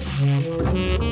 Mm-hmm.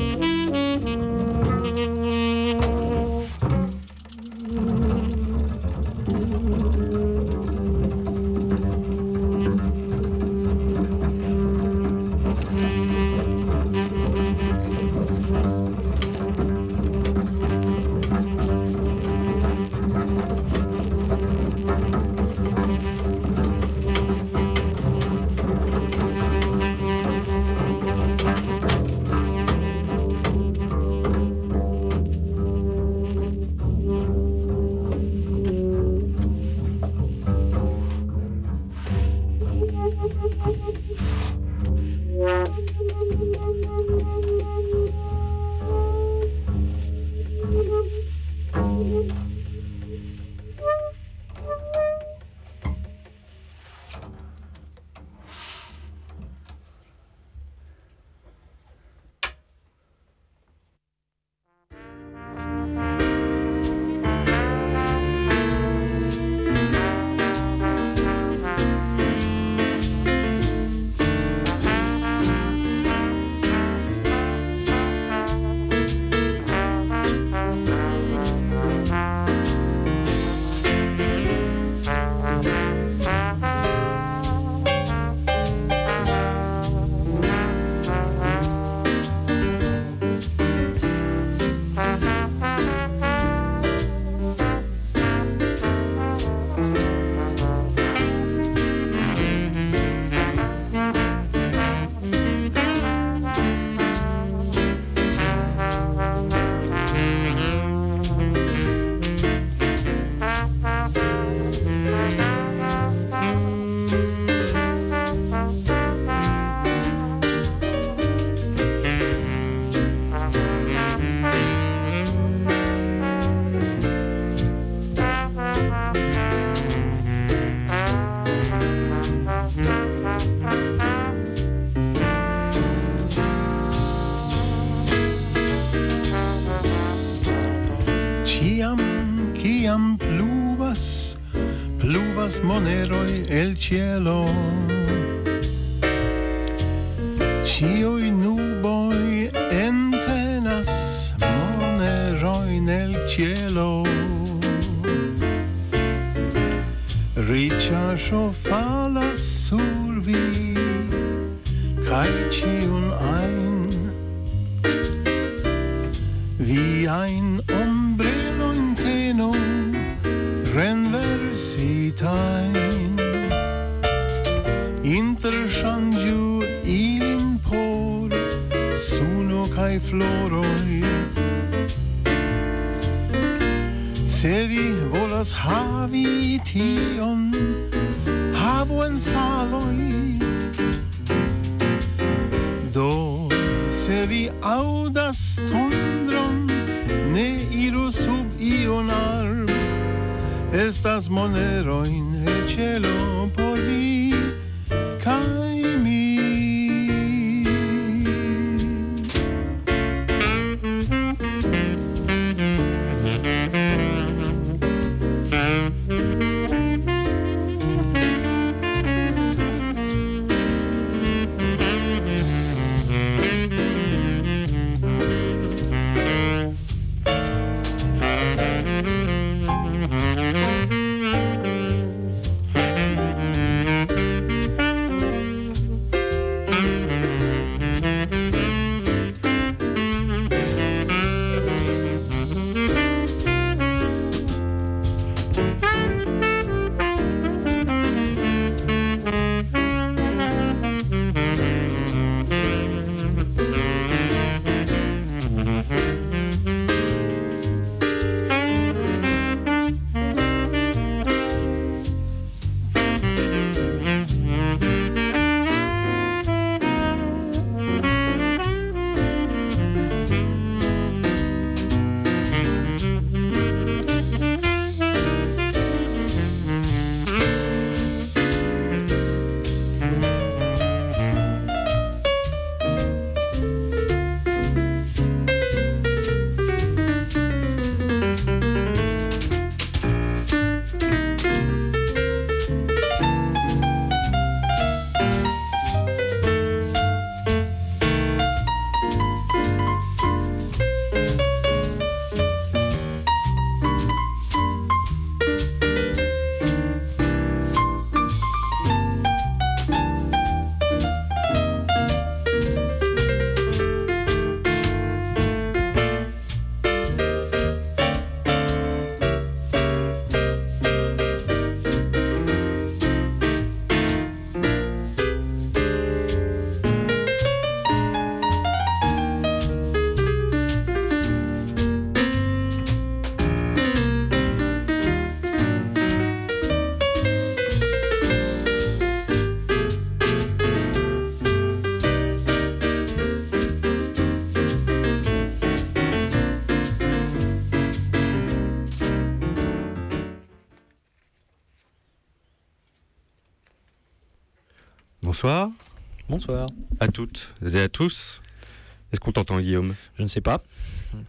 Cielo bonsoir. Bonsoir. À toutes et à tous. Est-ce qu'on t'entend, Guillaume? Je ne sais pas.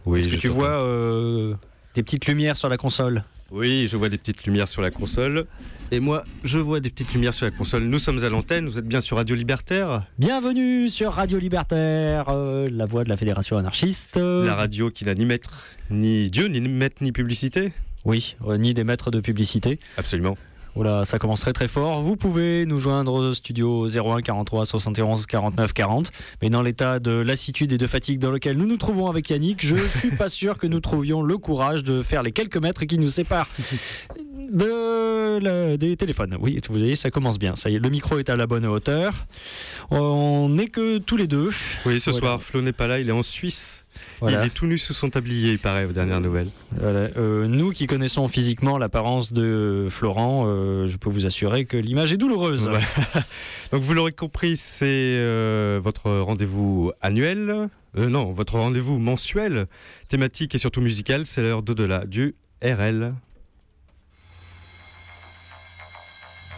Oui, Est-ce que tu vois euh, des petites lumières sur la console? Oui, je vois des petites lumières sur la console. Et moi, je vois des petites lumières sur la console. Nous sommes à l'antenne, vous êtes bien sur Radio Libertaire, Bienvenue sur Radio Libertaire, euh, la voix de la Fédération anarchiste. La radio qui n'a ni maître, ni Dieu, ni maître, ni publicité? Oui, euh, ni des maîtres de publicité. Absolument. Voilà, ça commence très très fort. Vous pouvez nous joindre au studio 01 43 71 49 40. Mais dans l'état de lassitude et de fatigue dans lequel nous nous trouvons avec Yannick, je suis pas sûr que nous trouvions le courage de faire les quelques mètres qui nous séparent de la- des téléphones. Oui, vous voyez, ça commence bien. Ça y est, le micro est à la bonne hauteur. On n'est que tous les deux. Oui, ce Voilà. soir, Flo n'est pas là, il est en Suisse. Voilà. Il est tout nu sous son tablier, il paraît, aux dernières nouvelles. Voilà. Euh, nous qui connaissons physiquement l'apparence de Florent, euh, je peux vous assurer que l'image est douloureuse. Voilà. Donc vous l'aurez compris, c'est euh, votre rendez-vous annuel, non, votre rendez-vous mensuel, thématique et surtout musical, c'est l'heure d'au-delà du RL.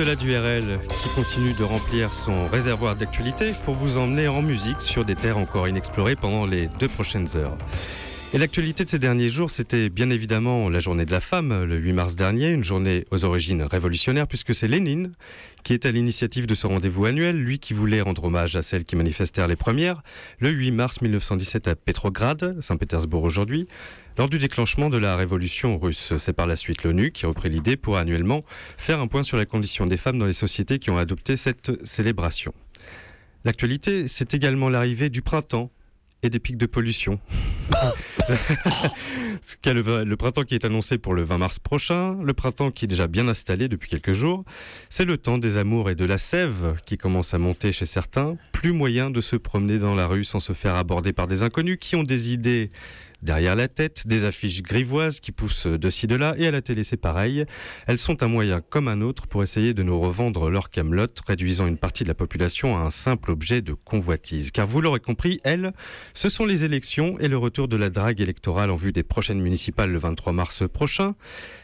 Au-delà du RL, qui continue de remplir son réservoir d'actualité pour vous emmener en musique sur des terres encore inexplorées pendant les deux prochaines heures. Et l'actualité de ces derniers jours, c'était bien évidemment la journée de la femme, le 8 mars dernier, une journée aux origines révolutionnaires, puisque c'est Lénine qui est à l'initiative de ce rendez-vous annuel, lui qui voulait rendre hommage à celles qui manifestèrent les premières, le 8 mars 1917 à Petrograd, Saint-Pétersbourg aujourd'hui, lors du déclenchement de la révolution russe. C'est par la suite l'ONU qui a repris l'idée pour annuellement faire un point sur la condition des femmes dans les sociétés qui ont adopté cette célébration. L'actualité, c'est également l'arrivée du printemps et des pics de pollution. Le, le printemps qui est annoncé pour le 20 mars prochain, le printemps qui est déjà bien installé depuis quelques jours, c'est le temps des amours et de la sève qui commence à monter chez certains. Plus moyen de se promener dans la rue sans se faire aborder par des inconnus qui ont des idées derrière la tête, des affiches grivoises qui poussent de ci de là, et à la télé c'est pareil. Elles sont un moyen comme un autre pour essayer de nous revendre leur camelote, réduisant une partie de la population à un simple objet de convoitise. Car vous l'aurez compris, elles, ce sont les élections et le retour de la drague électorale en vue des prochaines municipales le 23 mars prochain.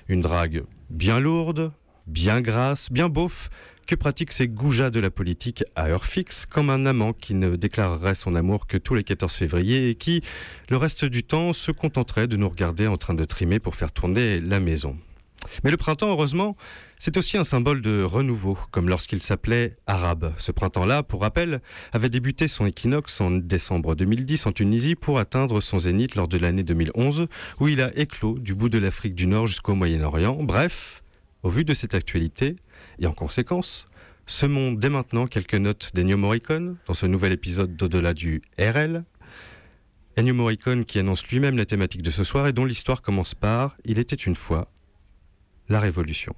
Une drague bien lourde, bien grasse, bien beauf, que pratiquent ces goujats de la politique à heure fixe, comme un amant qui ne déclarerait son amour que tous les 14 février et qui, le reste du temps, se contenterait de nous regarder en train de trimer pour faire tourner la maison. Mais le printemps, heureusement, c'est aussi un symbole de renouveau, comme lorsqu'il s'appelait Arabe. Ce printemps-là, pour rappel, avait débuté son équinoxe en décembre 2010 en Tunisie pour atteindre son zénith lors de l'année 2011, où il a éclos du bout de l'Afrique du Nord jusqu'au Moyen-Orient. Bref, au vu de cette actualité, et en conséquence, semons dès maintenant quelques notes d'Ennio Morricone dans ce nouvel épisode d'Au-delà du RL. Ennio Morricone qui annonce lui-même la thématique de ce soir et dont l'histoire commence par Il était une fois la Révolution.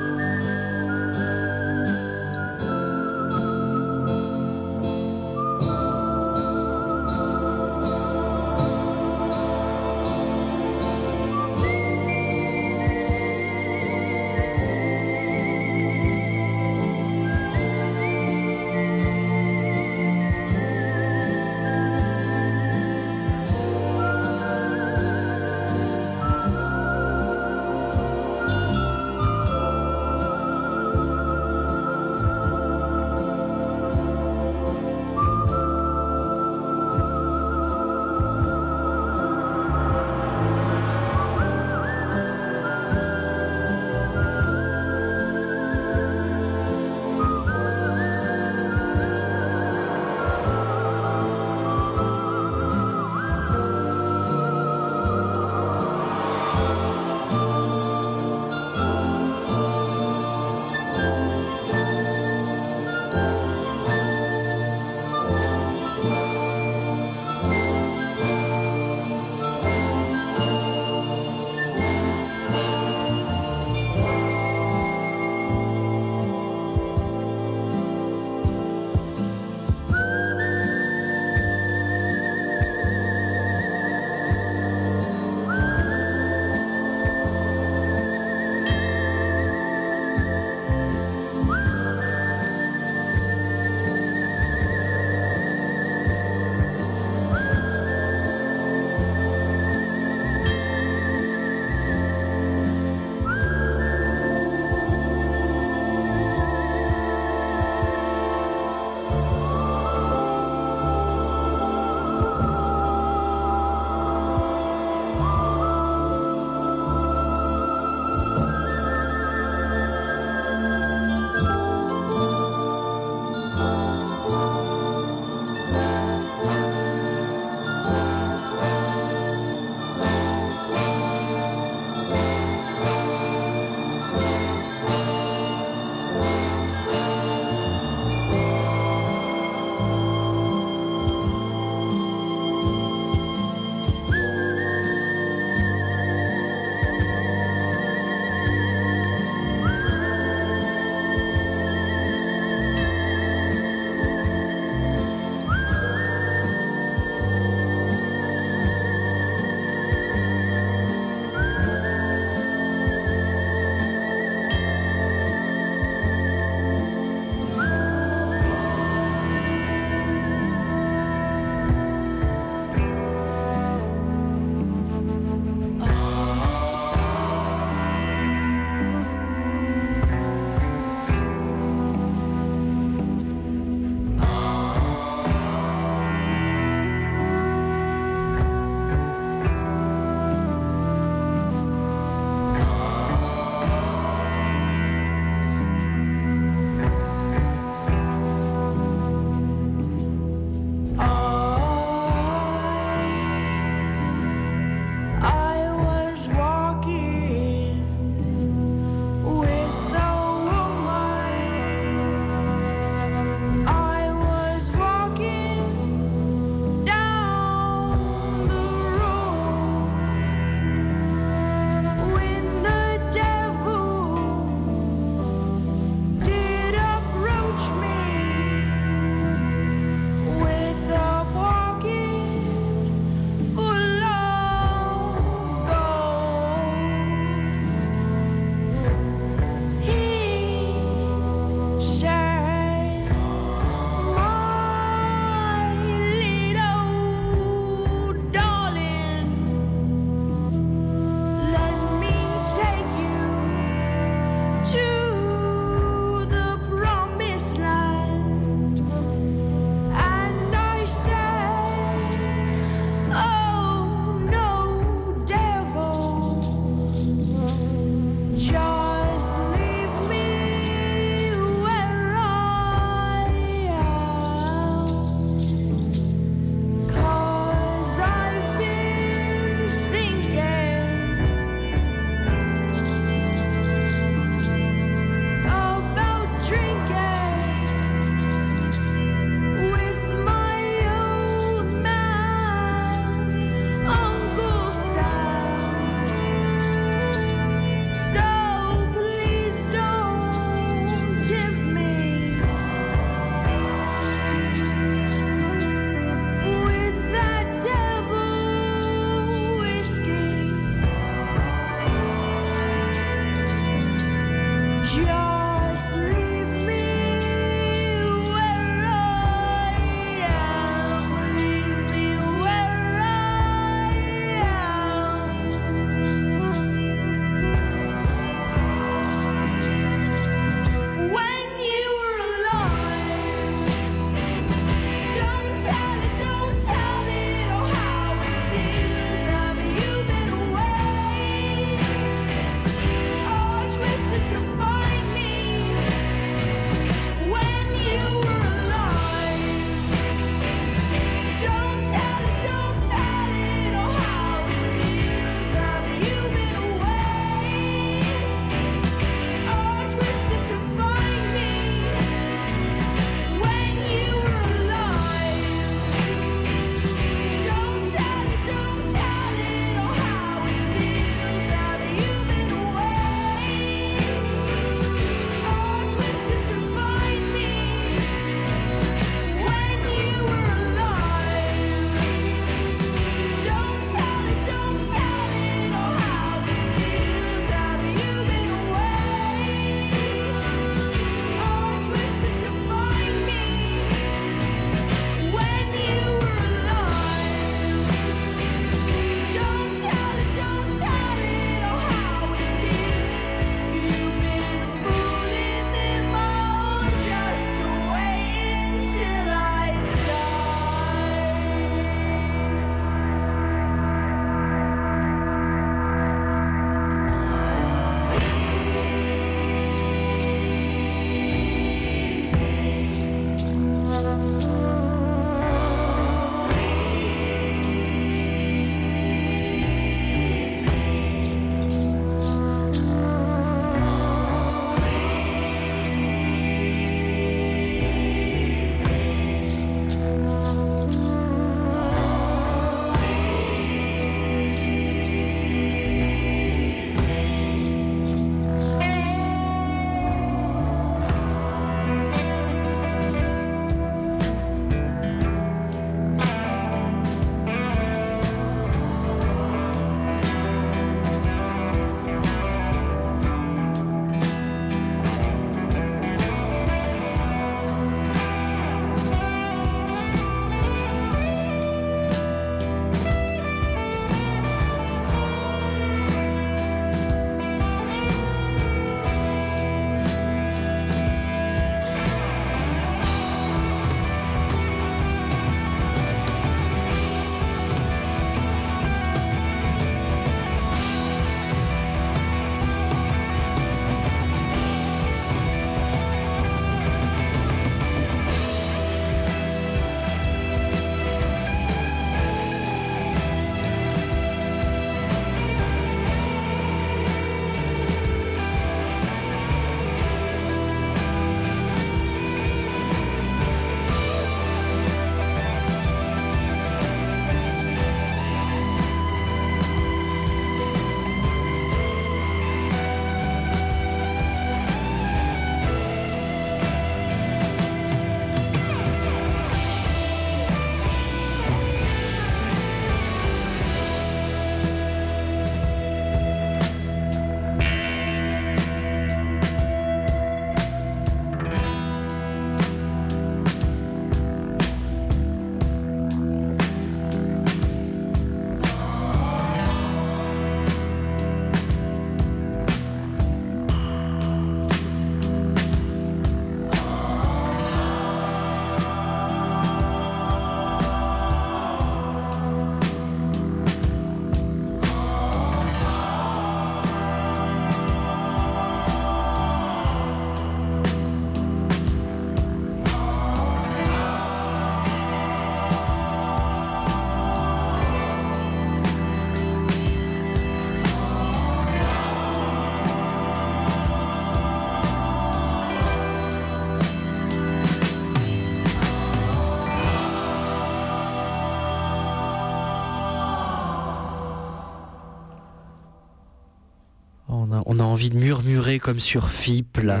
Envie de murmurer comme sur FIP là.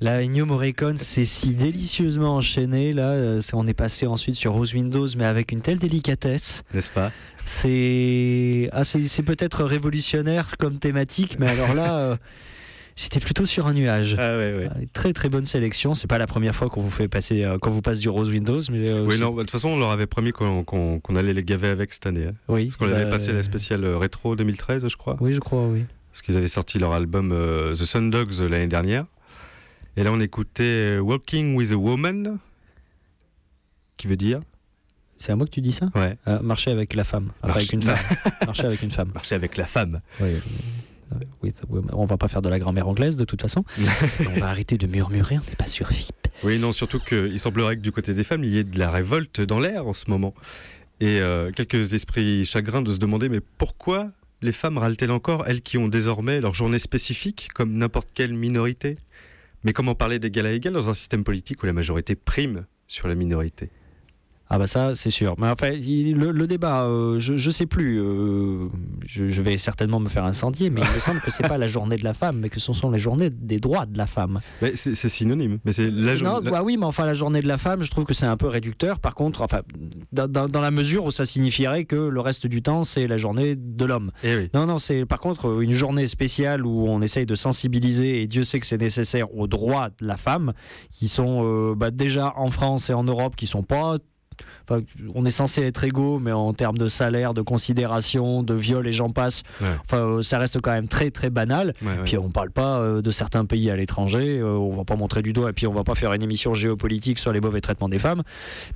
là, Ennio Morricone, c'est si délicieusement enchaîné là. euh, on est passé ensuite sur Rose Windows, mais avec une telle délicatesse. N'est-ce pas? C'est ah, peut-être révolutionnaire comme thématique, mais alors là, euh, j'étais plutôt sur un nuage. Ah ouais, ouais. Ah, Très très bonne sélection. C'est pas la première fois qu'on vous fait passer, euh, qu'on vous passe du Rose Windows, mais euh, Oui, non, bah, de toute façon, on leur avait promis qu'on allait les gaver avec cette année. hein. oui, Parce qu'on bah, avait passé la spéciale rétro 2013, je crois. Oui, je crois, oui. Parce qu'ils avaient sorti leur album euh, The Sun Dogs euh, l'année dernière. Et là, on écoutait euh, Walking with a Woman, qui veut dire? C'est à moi que tu dis ça? Ouais. Euh, Marcher avec la femme, enfin Marche- avec une femme. Marcher avec une femme. marcher avec la femme. Oui, oui, on va pas faire de la grammaire anglaise de toute façon. on va arrêter de murmurer, on n'est pas sur FIP. Oui, non, surtout qu'il semblerait que du côté des femmes, il y ait de la révolte dans l'air en ce moment. Et euh, quelques esprits chagrins de se demander, mais pourquoi les femmes râlent-elles encore, elles qui ont désormais leur journée spécifique, comme n'importe quelle minorité? Mais comment parler d'égal à égal dans un système politique où la majorité prime sur la minorité? Ah bah ça, c'est sûr. Mais enfin, le, le débat, euh, je, je sais plus. euh, je, je vais certainement me faire incendier, mais il me semble que c'est pas la journée de la femme, mais que ce sont les journées des droits de la femme. Mais C'est synonyme, mais c'est la journée. bah oui, mais enfin la journée de la femme, je trouve que c'est un peu réducteur. Par contre, enfin, dans, dans- la mesure où ça signifierait que le reste du temps c'est la journée de l'homme. Eh oui. Non, non, c'est par contre une journée spéciale où on essaye de sensibiliser, et Dieu sait que c'est nécessaire, aux droits de la femme, qui sont euh, bah, déjà en France et en Europe, qui sont pas. Enfin, on est censé être égaux, mais en termes de salaire, de considération, de viol et j'en passe, Ouais. enfin, euh, ça reste quand même très très banal. Ouais, ouais. Puis on parle pas euh, de certains pays à l'étranger, euh, on va pas montrer du doigt, et puis on va pas faire une émission géopolitique sur les mauvais traitements des femmes.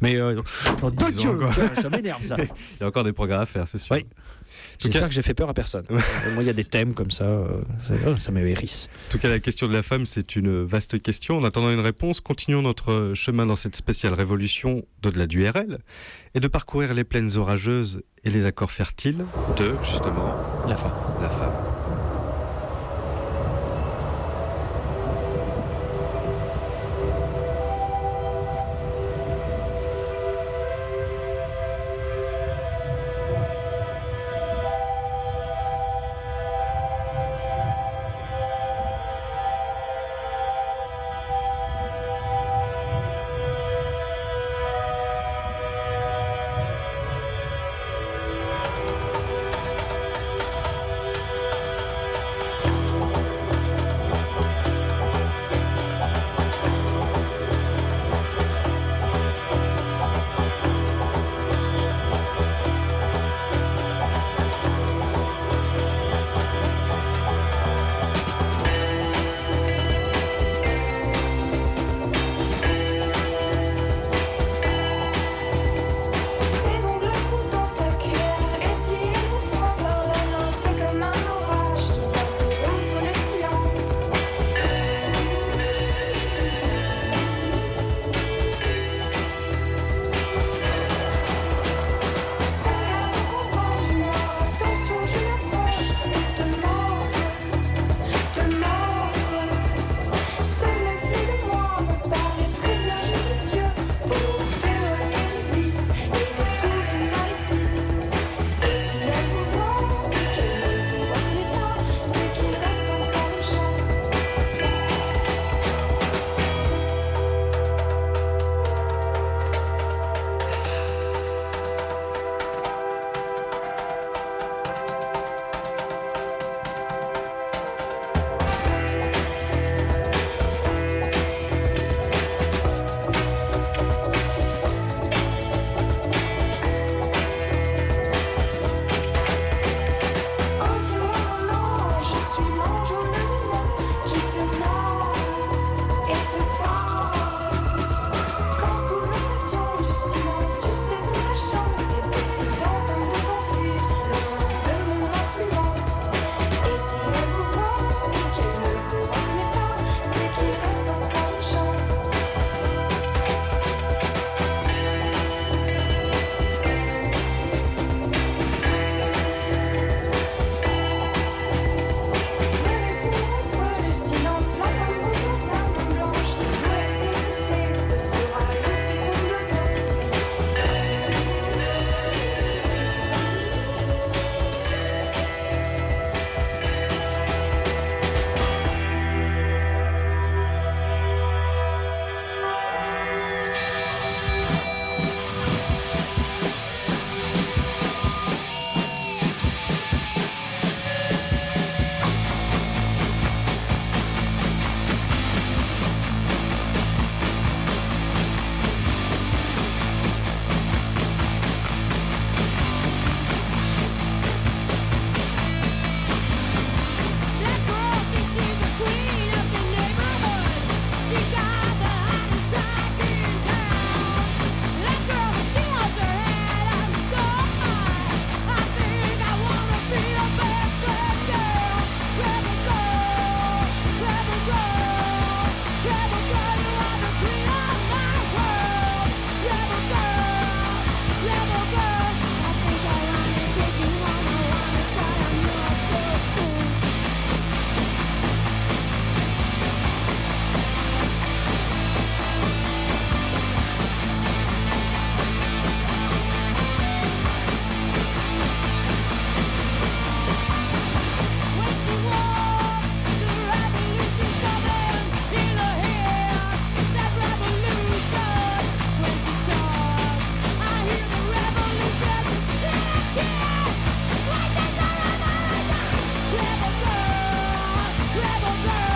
Mais euh, oh, Dieu, encore- ça m'énerve ça. Il y a encore des progrès à faire, c'est sûr. Oui. J'espère que j'ai fait peur à personne. Euh, Moi, il y a des thèmes comme ça, euh, ça, euh, ça me hérisse. En tout cas, la question de la femme, c'est une vaste question. En attendant une réponse, continuons notre chemin dans cette spéciale révolution d'au-delà du RL et de parcourir les plaines orageuses et les accords fertiles de, justement, La femme. la femme. I'll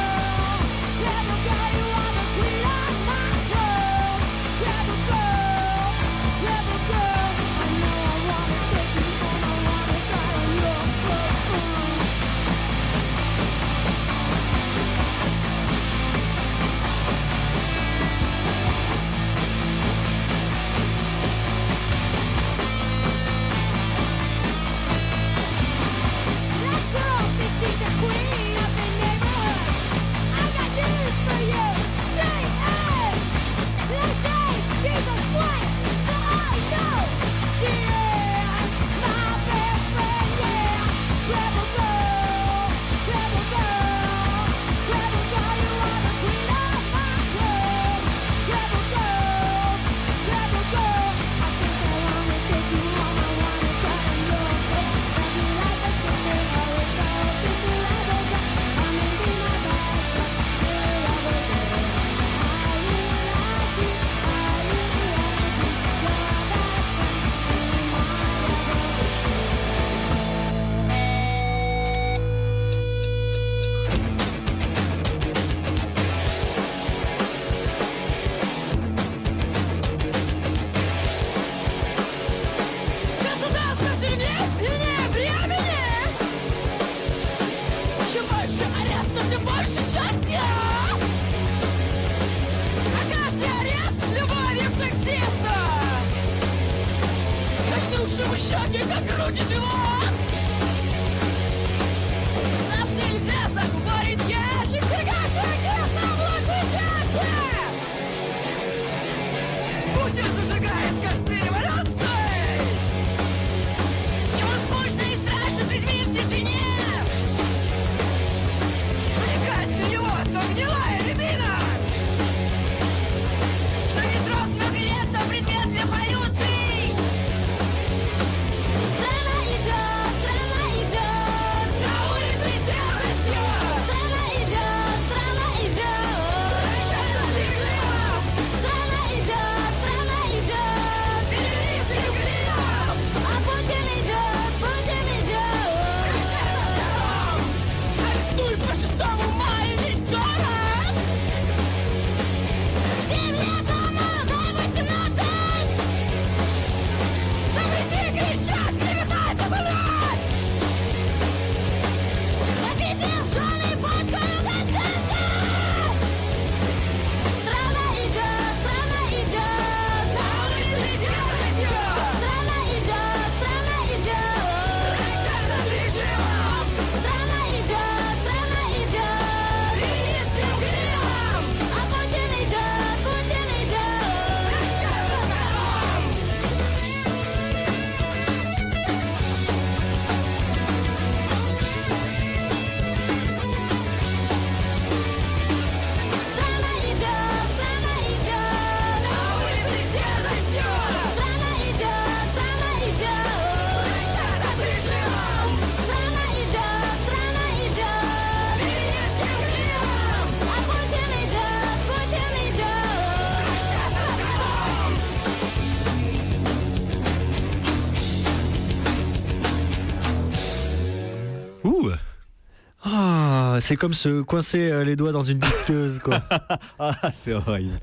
c'est comme se coincer euh, les doigts dans une disqueuse, quoi. Ah, c'est horrible.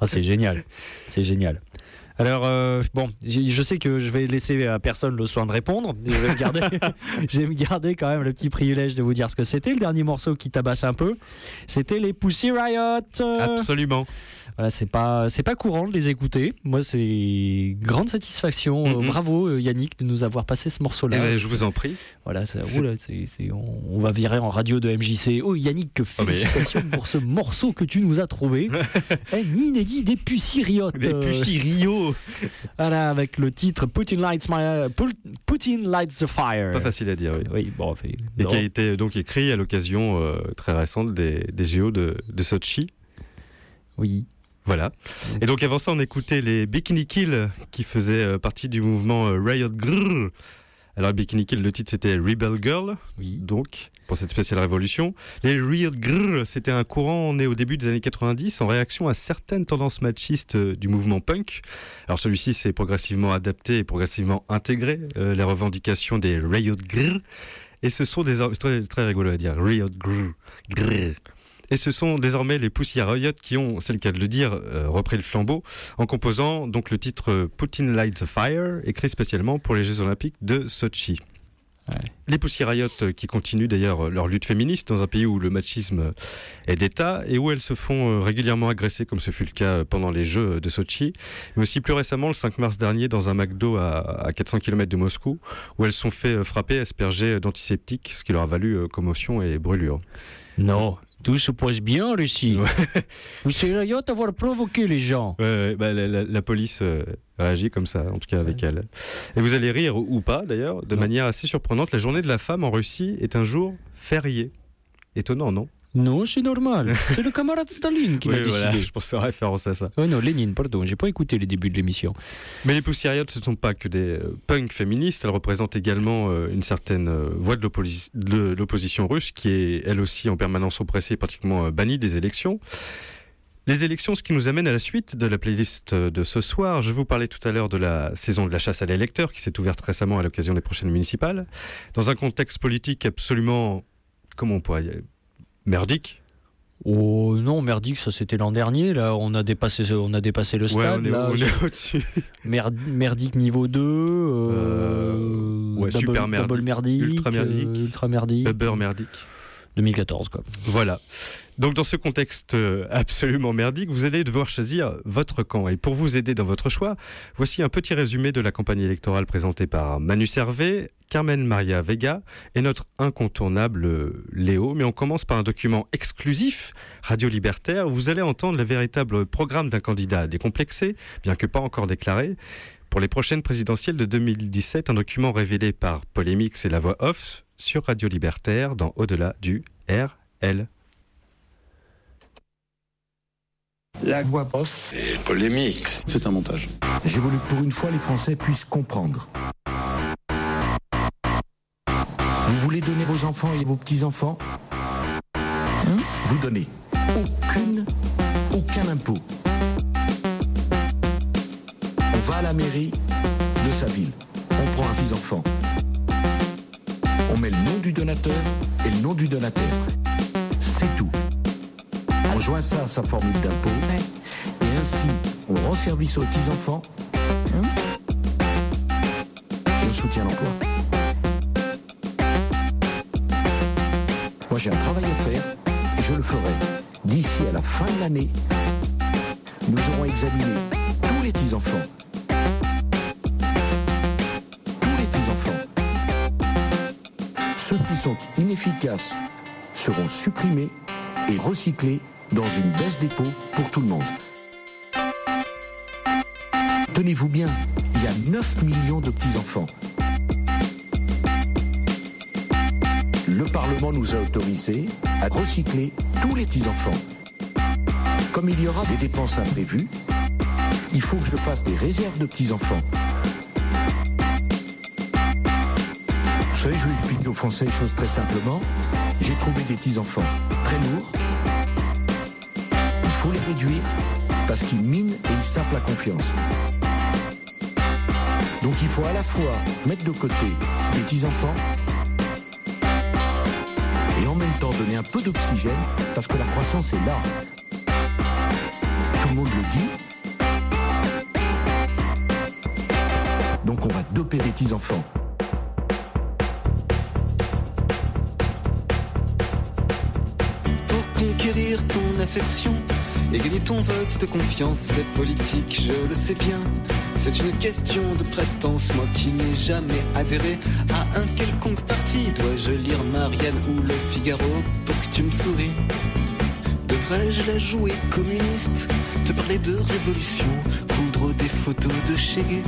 Ah, c'est génial. C'est génial. Alors, euh, bon, je sais que je vais laisser à personne le soin de répondre. Je vais, me garder, je vais me garder quand même le petit privilège de vous dire ce que c'était. Le dernier morceau qui tabasse un peu, c'était les Pussy Riot. Absolument. Voilà, c'est pas, c'est pas courant de les écouter. Moi, c'est grande satisfaction. Mhm. bravo euh, Yannick de nous avoir passé ce morceau-là. Eh ben, je vous en prie. Voilà, ça- oula, c'est- on, on va virer en radio de MJC. Oh Yannick, Oh, mais- félicitations pour ce morceau que tu nous as trouvé. Un inédit des Pussy Riot. Les Euh, Pussy Voilà, avec le titre Putin Lights, my, Put- Putin Lights the Fire. Pas facile à dire, oui. Oui, bon, fait, Et qui a été donc écrit à l'occasion euh, très récente des, des JO de, de Sochi. Oui. Voilà. Et donc avant ça, on écoutait les Bikini Kill qui faisaient euh, partie du mouvement euh, Riot Grrr. Alors Bikini Kill, le titre c'était Rebel Girl, Oui. donc pour cette spéciale révolution. Les Riot Grrr, c'était un courant né au début des années 90 en réaction à certaines tendances machistes euh, du mouvement punk. Alors celui-ci s'est progressivement adapté et progressivement intégré euh, les revendications des Riot Grrr. Et ce sont des c'est très, très rigolo à dire Riot Grrr. Grrr. Et ce sont désormais les Pussy Riot qui ont, c'est le cas de le dire, euh, repris le flambeau en composant donc le titre Putin Light the Fire, écrit spécialement pour les Jeux Olympiques de Sochi. Ouais. Les Pussy Riot euh, qui continuent d'ailleurs euh, leur lutte féministe dans un pays où le machisme est d'État et où elles se font régulièrement agresser, comme ce fut le cas pendant les Jeux de Sochi, mais aussi plus récemment le 5 mars dernier dans un McDo à, à 400 km de Moscou, où elles sont fait frapper, asperger d'antiseptiques, ce qui leur a valu commotion et brûlure. Non, tout se passe bien, Lucie. Pussy Riot avoir provoqué les gens. Ouais, ouais, bah, la, la- la police euh, réagit comme ça, en tout cas avec elle. Et vous allez rire ou pas d'ailleurs, de Non. manière assez surprenante, la journée de la femme en Russie est un jour férié. Étonnant, non? Non, c'est normal. C'est le camarade Staline qui l'a Oui, décidé. voilà, je pense en référence à ça. Oh non, Lénine, pardon, j'ai pas écouté les débuts de l'émission. Mais les Pussy Riot, ce ne sont pas que des euh, punks féministes, elles représentent également euh, une certaine euh, voix de l'opposi- de l'opposition russe qui est elle aussi en permanence oppressée et pratiquement bannie des élections. Les élections, ce qui nous amène à la suite de la playlist de ce soir. Je vous parlais tout à l'heure de la saison de la chasse à l'électeur qui s'est ouverte récemment à l'occasion des prochaines municipales. Dans un contexte politique absolument, comment on pourrait dire, merdique. Oh non, merdique, ça c'était l'an dernier. Là, on a dépassé, on a dépassé le Ouais, stade. on est, là. on est au-dessus. Merd- merdique niveau 2. euh, Euh, ouais, double- super merdique, double merdique. ultra merdique. euh, ultra merdique. Uber merdique. 2014, quoi. Voilà. Donc dans ce contexte euh, absolument merdique, vous allez devoir choisir votre camp. Et pour vous aider dans votre choix, voici un petit résumé de la campagne électorale présentée par Manu Servet, Carmen Maria Vega et notre incontournable euh, Léo. Mais on commence par un document exclusif, Radio Libertaire, où vous allez entendre le véritable programme d'un candidat décomplexé, bien que pas encore déclaré. Pour les prochaines présidentielles de 2017, un document révélé par Polémix et la voix off sur Radio Libertaire dans Au-delà du RL. La voix off. Et polémique. C'est un montage. J'ai voulu que pour une fois les Français puissent comprendre. Vous voulez donner vos enfants et vos petits-enfants Hein Vous donnez aucune, aucun impôt. On va à la mairie de sa ville. On prend un petit-enfant. On met le nom du donateur et le nom du donateur. C'est tout. On joint ça à sa formule d'impôt. Et ainsi, on rend service aux petits-enfants. hein, et on soutient l'emploi. Moi, j'ai un travail à faire et je le ferai. D'ici à la fin de l'année, nous aurons examiné tous les petits-enfants. Tous les petits-enfants. Ceux qui sont inefficaces seront supprimés et recyclés dans une baisse des pots pour tout le monde. Tenez-vous bien, il y a 9 millions de petits-enfants. Le Parlement nous a autorisé à recycler tous les petits-enfants. Comme il y aura des dépenses imprévues, il faut que je fasse des réserves de petits-enfants. Vous savez, je vais expliquer aux Français les choses très simplement. J'ai trouvé des petits-enfants très lourds. Il faut les réduire parce qu'ils minent et ils sapent la confiance. Donc il faut à la fois mettre de côté des petits-enfants et en même temps donner un peu d'oxygène parce que la croissance est là. Tout le monde le dit. Donc on va doper les petits-enfants. pour conquérir ton affection et gagner ton vote de confiance. C'est politique, je le sais bien. C'est une question de prestance, moi qui n'ai jamais adhéré à un quelconque parti. Dois-je lire Marianne ou Le Figaro pour que tu me souris? Devrais-je la jouer communiste? Te parler de révolution Des photos de Che Gué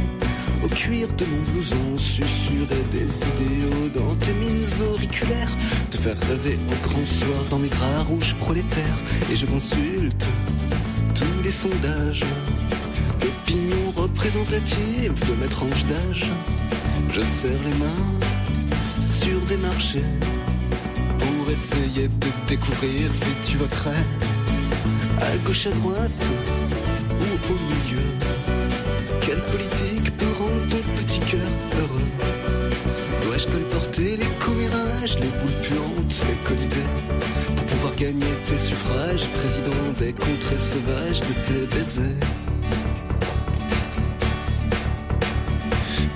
Au cuir de mon blouson Susurrer des idéaux dans tes mines auriculaires. Te faire rêver au grand soir dans mes draps rouges prolétaires. Et je consulte tous les sondages. Opinion représentative de ma tranche d'âge. Je serre les mains sur des marchés pour essayer de découvrir si tu voterais. À gauche, à droite. Quelle politique peut rendre ton petit cœur heureux Dois-je colporter les commérages, les boules puantes, les colibés pour pouvoir gagner tes suffrages, président des contrées sauvages de tes baisers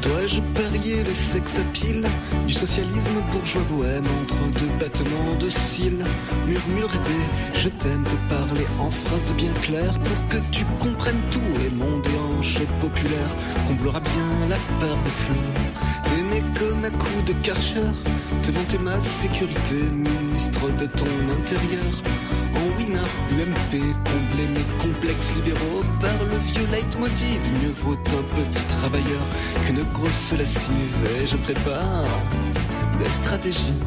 Dois-je parier le sexe à pile du socialisme bourgeois bohème entre deux battements de cils Murmurer des je t'aime de parler en phrases bien claires pour que tu comprennes tout et mon déhanché populaire comblera bien la part de fleurs. T'aimer comme à coups de karcher, te vanter ma sécurité, ministre de ton intérieur. En winner, UMP, combler mes complexes libéraux par le vieux leitmotiv. Mieux vaut un petit travailleur qu'une grosse lascive. Et je prépare des stratégies.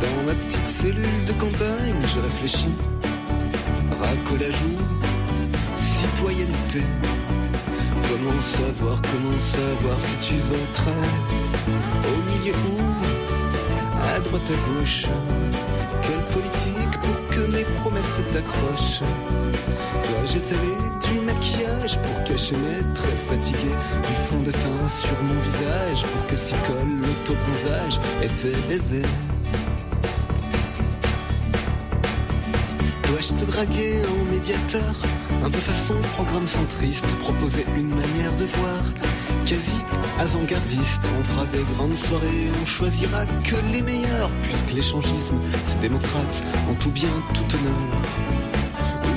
Dans ma petite cellule de campagne, je réfléchis. Racolage ou citoyenneté. Comment savoir, comment savoir si tu voterais Au milieu ou à droite à gauche? Pour que mes promesses t'accrochent. Dois-je étaler du maquillage pour cacher mes traits fatigués. Du fond de teint sur mon visage pour que s'y colle l'autobronzage et tes baisers Dois-je te draguer en médiateur? Un peu façon programme centriste, proposer une manière de voir avant-gardiste. On fera des grandes soirées, on choisira que les meilleurs, puisque l'échangisme, c'est démocrate, en tout bien, tout honneur.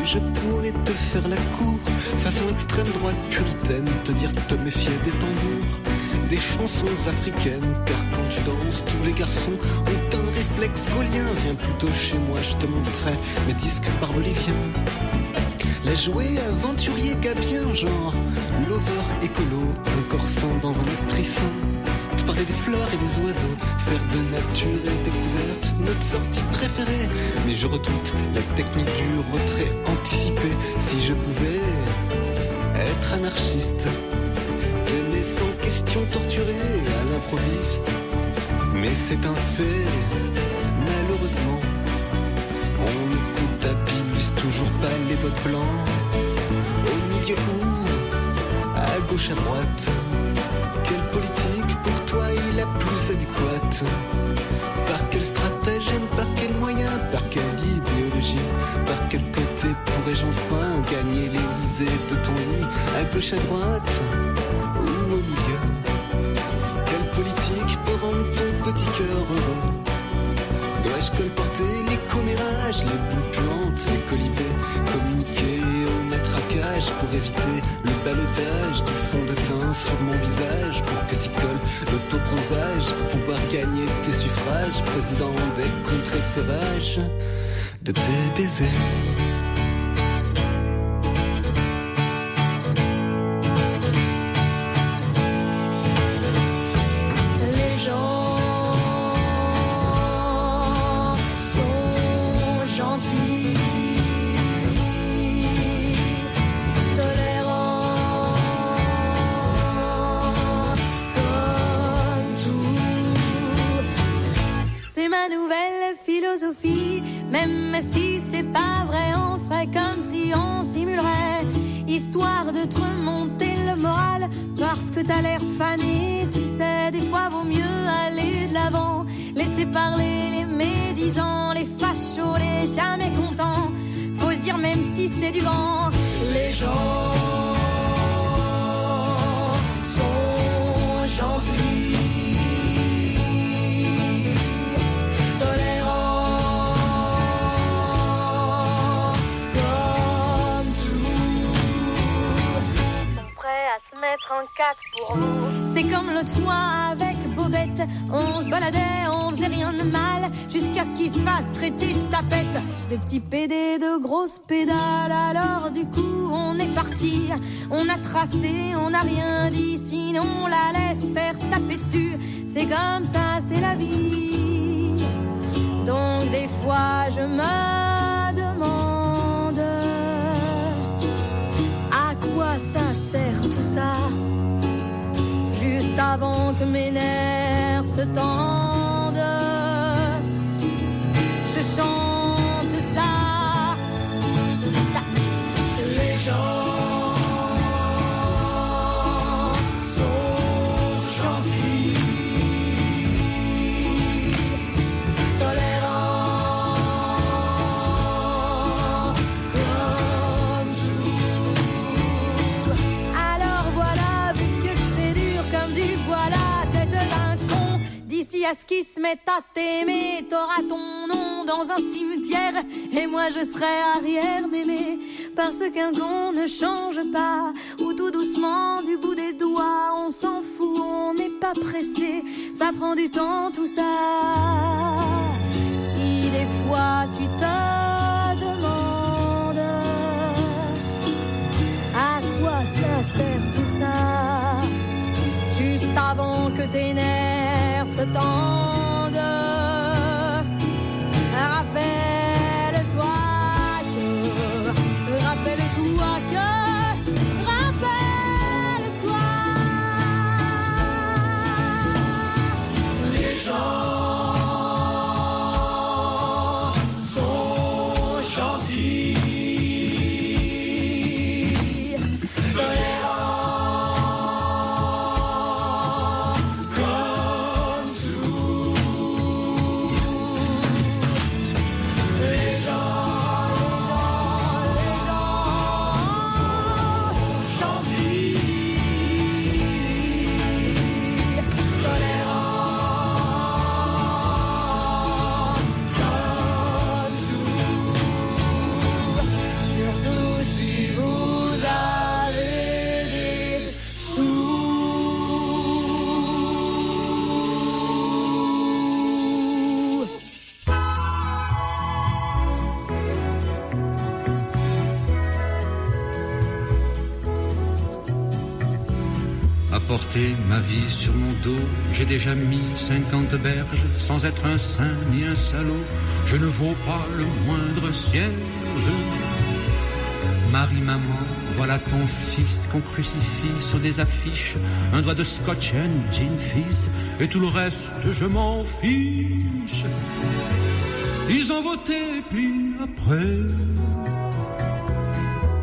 Je pourrais te faire la cour, façon extrême droite puritaine, te dire te méfier des tambours, des chansons africaines, car quand tu danses, tous les garçons ont un réflexe gaulien. Viens plutôt chez moi, je te montrerai mes disques barbeliviens. Les jouets aventuriers gabien, genre lover écolo, un corps sain dans un esprit sain. Te parler des fleurs et des oiseaux, faire de nature et découverte notre sortie préférée. Mais je redoute la technique du retrait anticipé. Si je pouvais être anarchiste, t'aimer sans question torturée à l'improviste. Mais c'est un fait, malheureusement. On ne comptabilise toujours pas les votes blancs. Au milieu ou à gauche, à droite. Quelle politique pour toi est la plus adéquate? Par quel stratagème, par quel moyen, par quelle idéologie? Par quel côté pourrais-je enfin gagner l'Élysée de ton lit? À gauche, à droite ou au milieu? Quelle politique pour rendre ton petit cœur heureux? Dois-je colporter les commérages, les boules puantes, les colibés Communiquer au matraquage pour éviter le balotage du fond de teint sur mon visage Pour que s'y colle l'autobronzage, pour pouvoir gagner tes suffrages Président des contrées sauvages de tes baisers que t'as l'air fané, tu sais, des fois vaut mieux aller de l'avant, laisser parler les médisants, les fachos, les jamais contents, faut se dire même si c'est du vent, les gens sont gentils. mettre en quatre C'est comme l'autre fois avec Bobette. On se baladait, on faisait rien de mal. Jusqu'à ce qu'il se fasse traiter de tapette. De petits PD, de grosses pédales. Alors du coup, on est parti. On a tracé, on n'a rien dit. Sinon, on la laisse faire taper dessus. C'est comme ça, c'est la vie. Donc des fois je me demande à quoi ça avant que mes nerfs se tendent, je chante d'ici à ce qu'ils se mettent à t'aimer, t'auras ton nom dans un cimetière, et moi je serai arrière mémé, parce qu'un con ne change pas, ou tout doucement du bout des doigts, on s'en fout, on n'est pas pressé, ça prend du temps tout ça. Si des fois tu te demandes à quoi ça sert tout ça, juste avant que tes se J'ai déjà mis 50 berges sans être un saint ni un salaud. Je ne vaux pas le moindre cierge. Marie, maman, voilà ton fils qu'on crucifie sur des affiches. Un doigt de scotch and gin fizz, et tout le reste, je m'en fiche. Ils ont voté, puis après,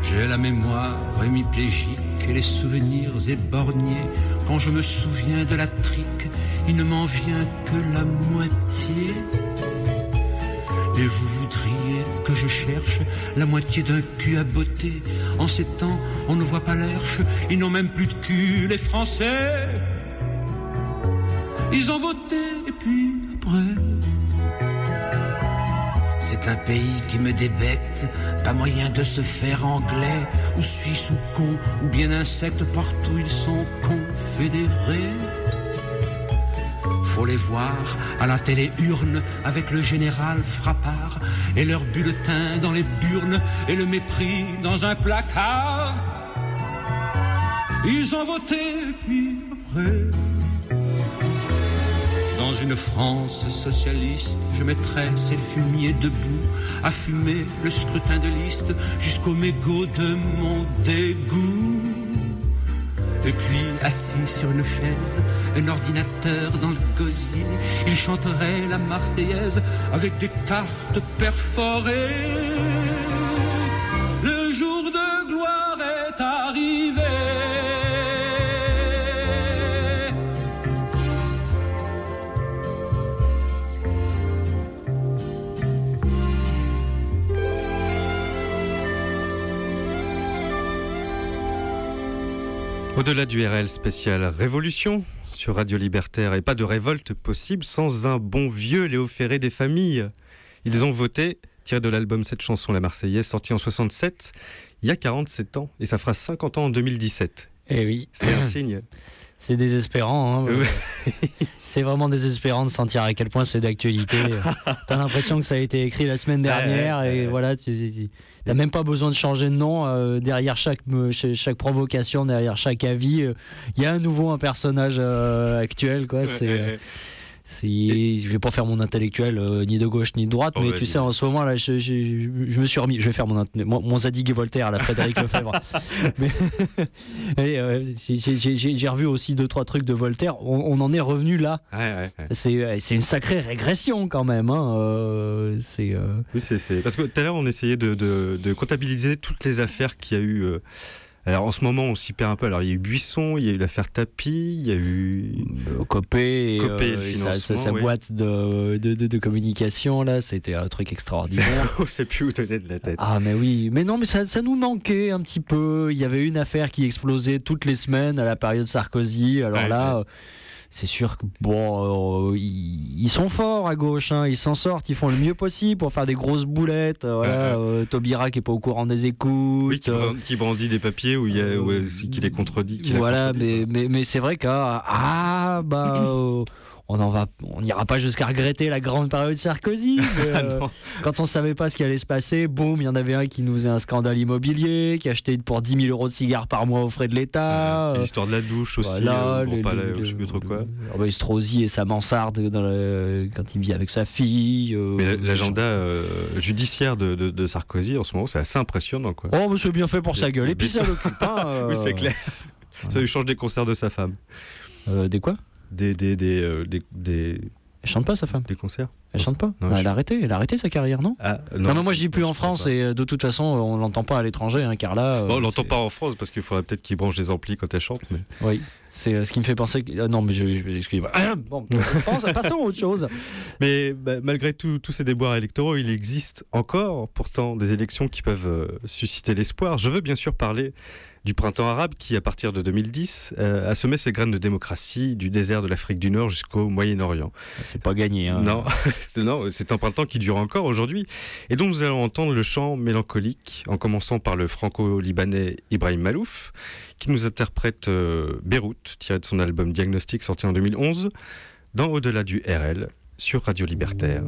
j'ai la mémoire hémiplégique et les souvenirs éborgnés. Quand je me souviens de la trique, il ne m'en vient que la moitié. Et vous voudriez que je cherche la moitié d'un cul à beauté. En ces temps, on ne voit pas l'herche, ils n'ont même plus de cul, les Français. Ils ont voté, et puis après. Un pays qui me débecte, pas moyen de se faire anglais, ou suisse ou con, ou bien insecte, partout ils sont confédérés? Faut les voir à la télé urne avec le général Frappard et leur bulletin dans les burnes et le mépris dans un placard. Ils ont voté, puis après. Une France socialiste, je mettrai ces fumiers debout à fumer le scrutin de liste jusqu'au mégot de mon dégoût. Et puis, assis sur une chaise, un ordinateur dans le gosier, il chanterait la Marseillaise avec des cartes perforées. Au-delà du RL spécial Révolution sur Radio Libertaire et pas de révolte possible sans un bon vieux Léo Ferré des familles. Ils ont voté, tiré de l'album Cette chanson La Marseillaise, sorti en 67, il y a 47 ans, et ça fera 50 ans en 2017. Eh oui. C'est un signe. C'est désespérant. hein. c'est vraiment désespérant de sentir à quel point c'est d'actualité. T'as l'impression que ça a été écrit la semaine dernière et voilà, tu tu- t'as même pas besoin de changer de nom. euh, derrière chaque, euh, ch- chaque provocation, derrière chaque avis, euh, il y a à nouveau un personnage euh, actuel. Quoi. C'est, euh, c'est, je vais pas faire mon intellectuel euh, ni de gauche ni de droite, Oh, mais tu sais, en ce moment là, je, je- je me suis remis. Je vais faire mon, mon, mon Zadig et Voltaire, la Frédéric Lefebvre. Mais- et, euh, j'ai, revu aussi deux trois trucs de Voltaire. On, on en est revenu là. Ouais, ouais, ouais. C'est, c'est une sacrée régression quand même. hein, euh, c'est, euh, Oui, c'est, c'est- Parce que tout à l'heure, on essayait de, de- de comptabiliser toutes les affaires qu'il y a eu. Euh, Alors en ce moment, on s'y perd un peu. Alors il y a eu Buisson, il y a eu l'affaire Tapie, il y a eu. euh, Copé et, Copé euh, sa, sa- boîte de, de, de- de communication là, c'était un truc extraordinaire. on sait plus où donner de la tête. Ah mais oui, mais non mais ça, ça nous manquait un petit peu. Il y avait une affaire qui explosait toutes les semaines à la période Sarkozy. Alors Ouais, là, euh, c'est sûr que bon, euh, ils, ils sont forts à gauche, hein, ils s'en sortent, ils font le mieux possible pour faire des grosses boulettes. euh, Voilà, euh, Taubira qui est pas au courant des écoutes. Oui, qui, euh, qui brandit des papiers où, euh, qui les contredit. qui voilà, contredit, mais, mais, mais c'est vrai que ah bah euh, on en va, on n'ira pas jusqu'à regretter la grande période Sarkozy. mais, Ah euh, quand on savait pas ce qui allait se passer, boum, il y en avait un qui nous faisait un scandale immobilier, qui achetait pour 10 000 euros de cigares par mois aux frais de l'État. Euh, euh, L'histoire de la douche aussi, voilà, euh, bon, le- pas la- je sais plus trop quoi. Ah bah, et sa mansarde dans quand il vit avec sa fille. euh, Mais l'agenda euh, judiciaire de, de- de Sarkozy en ce moment, c'est assez impressionnant. Quoi. Oh, mais c'est bien fait pour sa gueule. Et puis ça l'occupe pas. euh, Oui, c'est clair. Ça lui change des concerts de sa femme. euh, des quoi? Des, des, des, euh, des, des, Elle chante pas sa femme. des concerts Elle chante pas. Non, Bah, je- Elle a arrêté. Elle a arrêté sa carrière, non Ah, Non, mais moi je dis plus je en France et euh, de toute façon on l'entend pas à l'étranger, hein, car là. euh, Bon, on l'entend pas en France parce qu'il faudrait peut-être qu'il branche des amplis quand elle chante. Mais... Oui, c'est ce qui me fait penser. Que... ah, non, mais je, je excusez-moi. bon, pense- passons à autre chose. Mais bah, malgré tous ces déboires électoraux, il existe encore pourtant des élections qui peuvent euh, susciter l'espoir. Je veux bien sûr parler du printemps arabe qui, à partir de 2010, euh, a semé ses graines de démocratie du désert de l'Afrique du Nord jusqu'au Moyen-Orient. C'est pas gagné. Hein. Non, c'est- non, c'est un printemps qui dure encore aujourd'hui et dont nous allons entendre le chant mélancolique, en commençant par le franco-libanais Ibrahim Malouf, qui nous interprète euh, Beyrouth, tiré de son album Diagnostic sorti en 2011, dans Au-delà du RL, sur Radio Libertaire.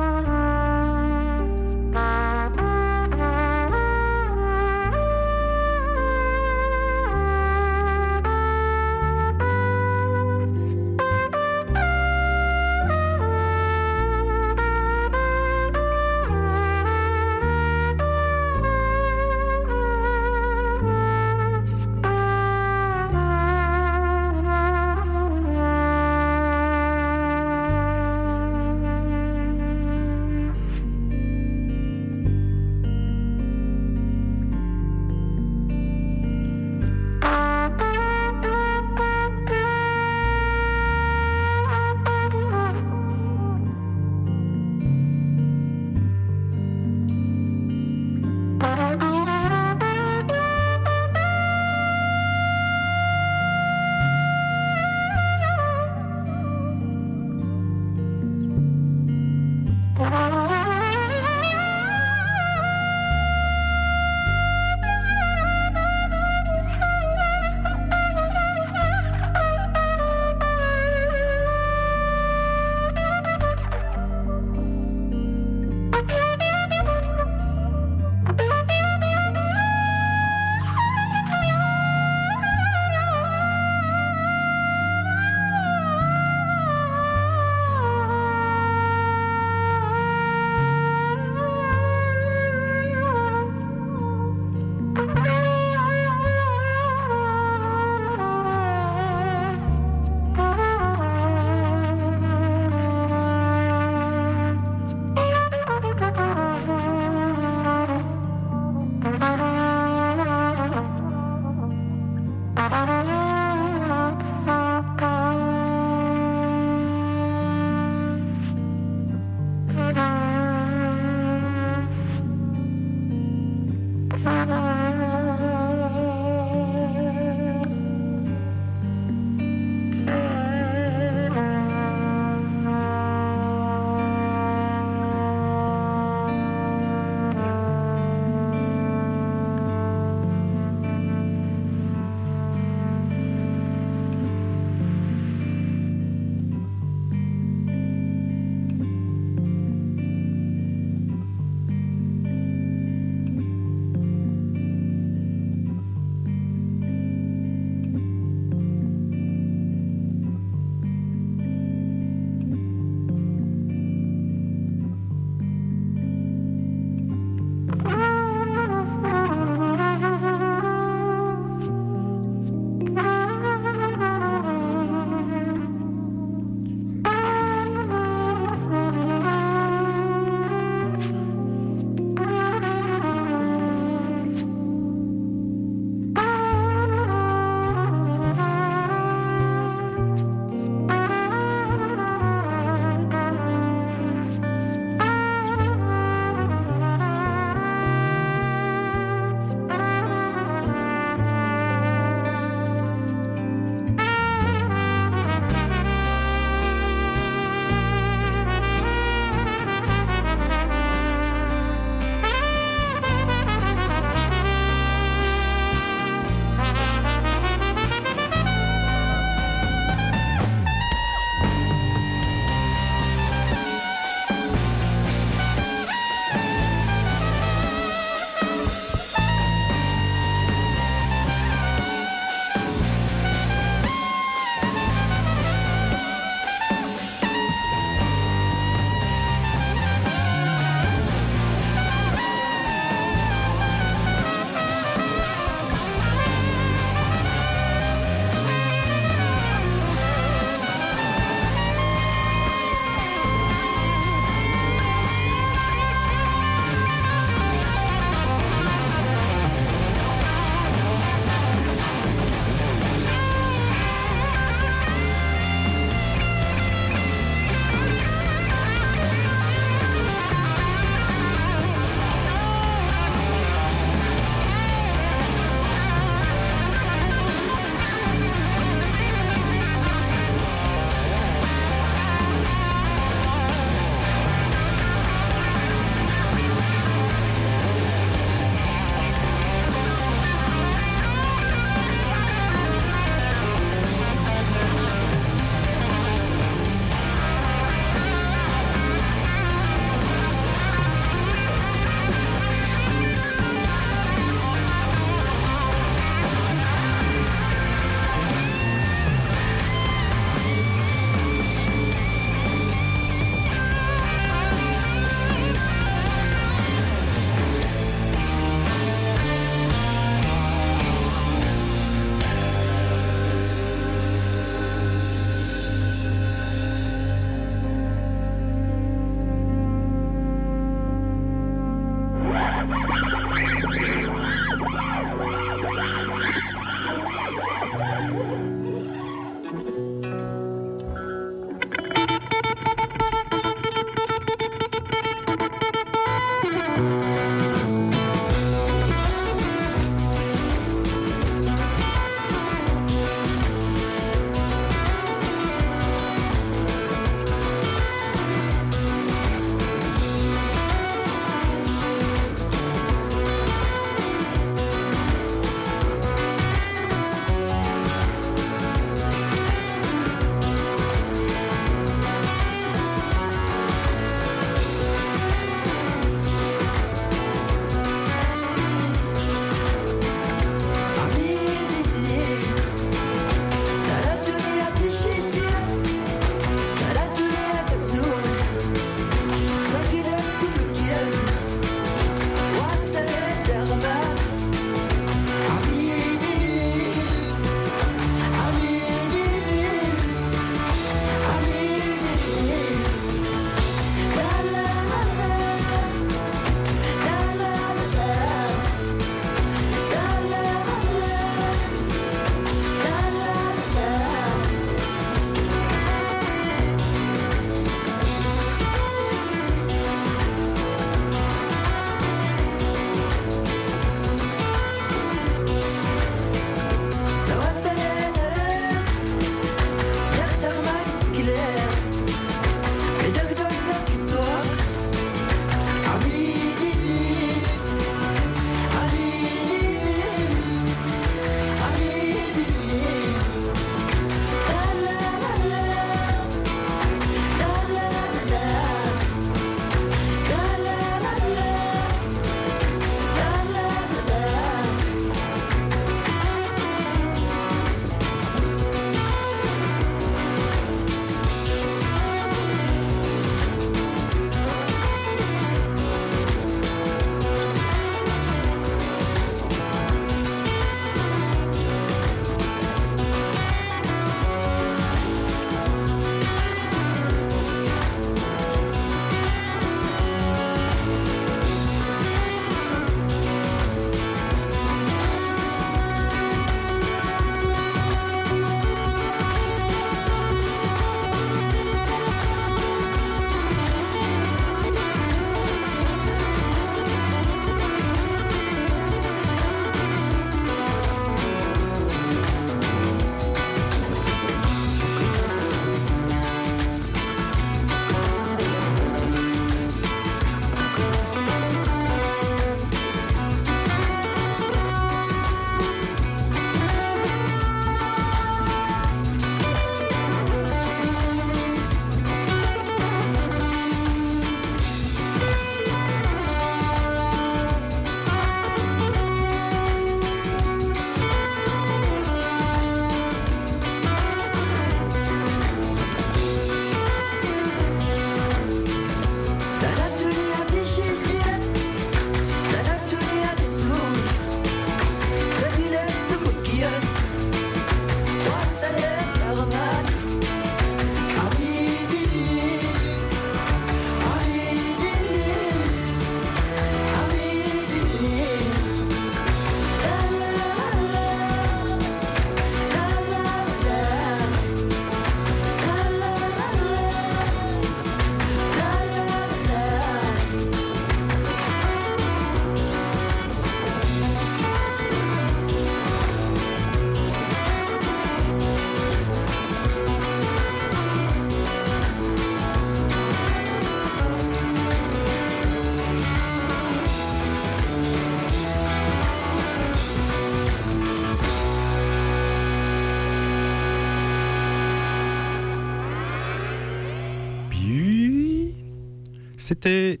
C'était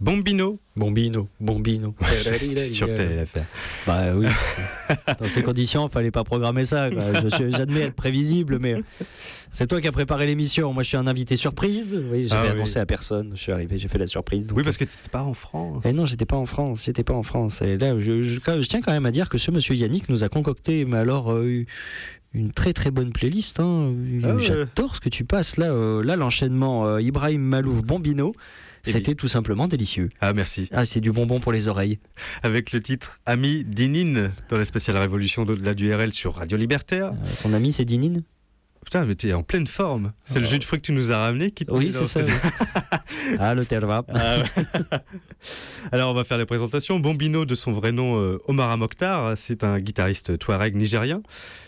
Bombino Bombino, Bombino. sur TLFR. Bah oui. Dans ces conditions, fallait pas programmer ça. quoi. Je suis- J'admets être prévisible, mais c'est toi qui as préparé l'émission. Moi, je suis un invité surprise. Oui, j'avais Ah oui. annoncé à personne. Je suis arrivé, j'ai fait la surprise. donc- Oui, parce que tu n'étais pas en France. Eh non, j'étais pas en France. J'étais pas en France. Et là, je, je- quand- je tiens quand même à dire que ce monsieur Yannick nous a concocté, mais alors. euh, une très très bonne playlist. hein. Ah ouais. J'adore ce que tu passes là. euh, là, l'enchaînement euh, Ibrahim Malouf Bombino, C'était tout simplement délicieux. Ah, merci. Ah, c'est du bonbon pour les oreilles. Avec le titre Ami Dinine dans la spéciale révolution d'au-delà du RL sur Radio Libertaire. Euh, ton ami, c'est Dinine? Putain, mais t'es en pleine forme. C'est le jus de fruits que tu nous as ramené qui te Oui, c'est ça. ah, le terva. Ah. Alors on va faire les présentations. Bombino, de son vrai nom euh, Omar Mokhtar, c'est un guitariste touareg nigérien.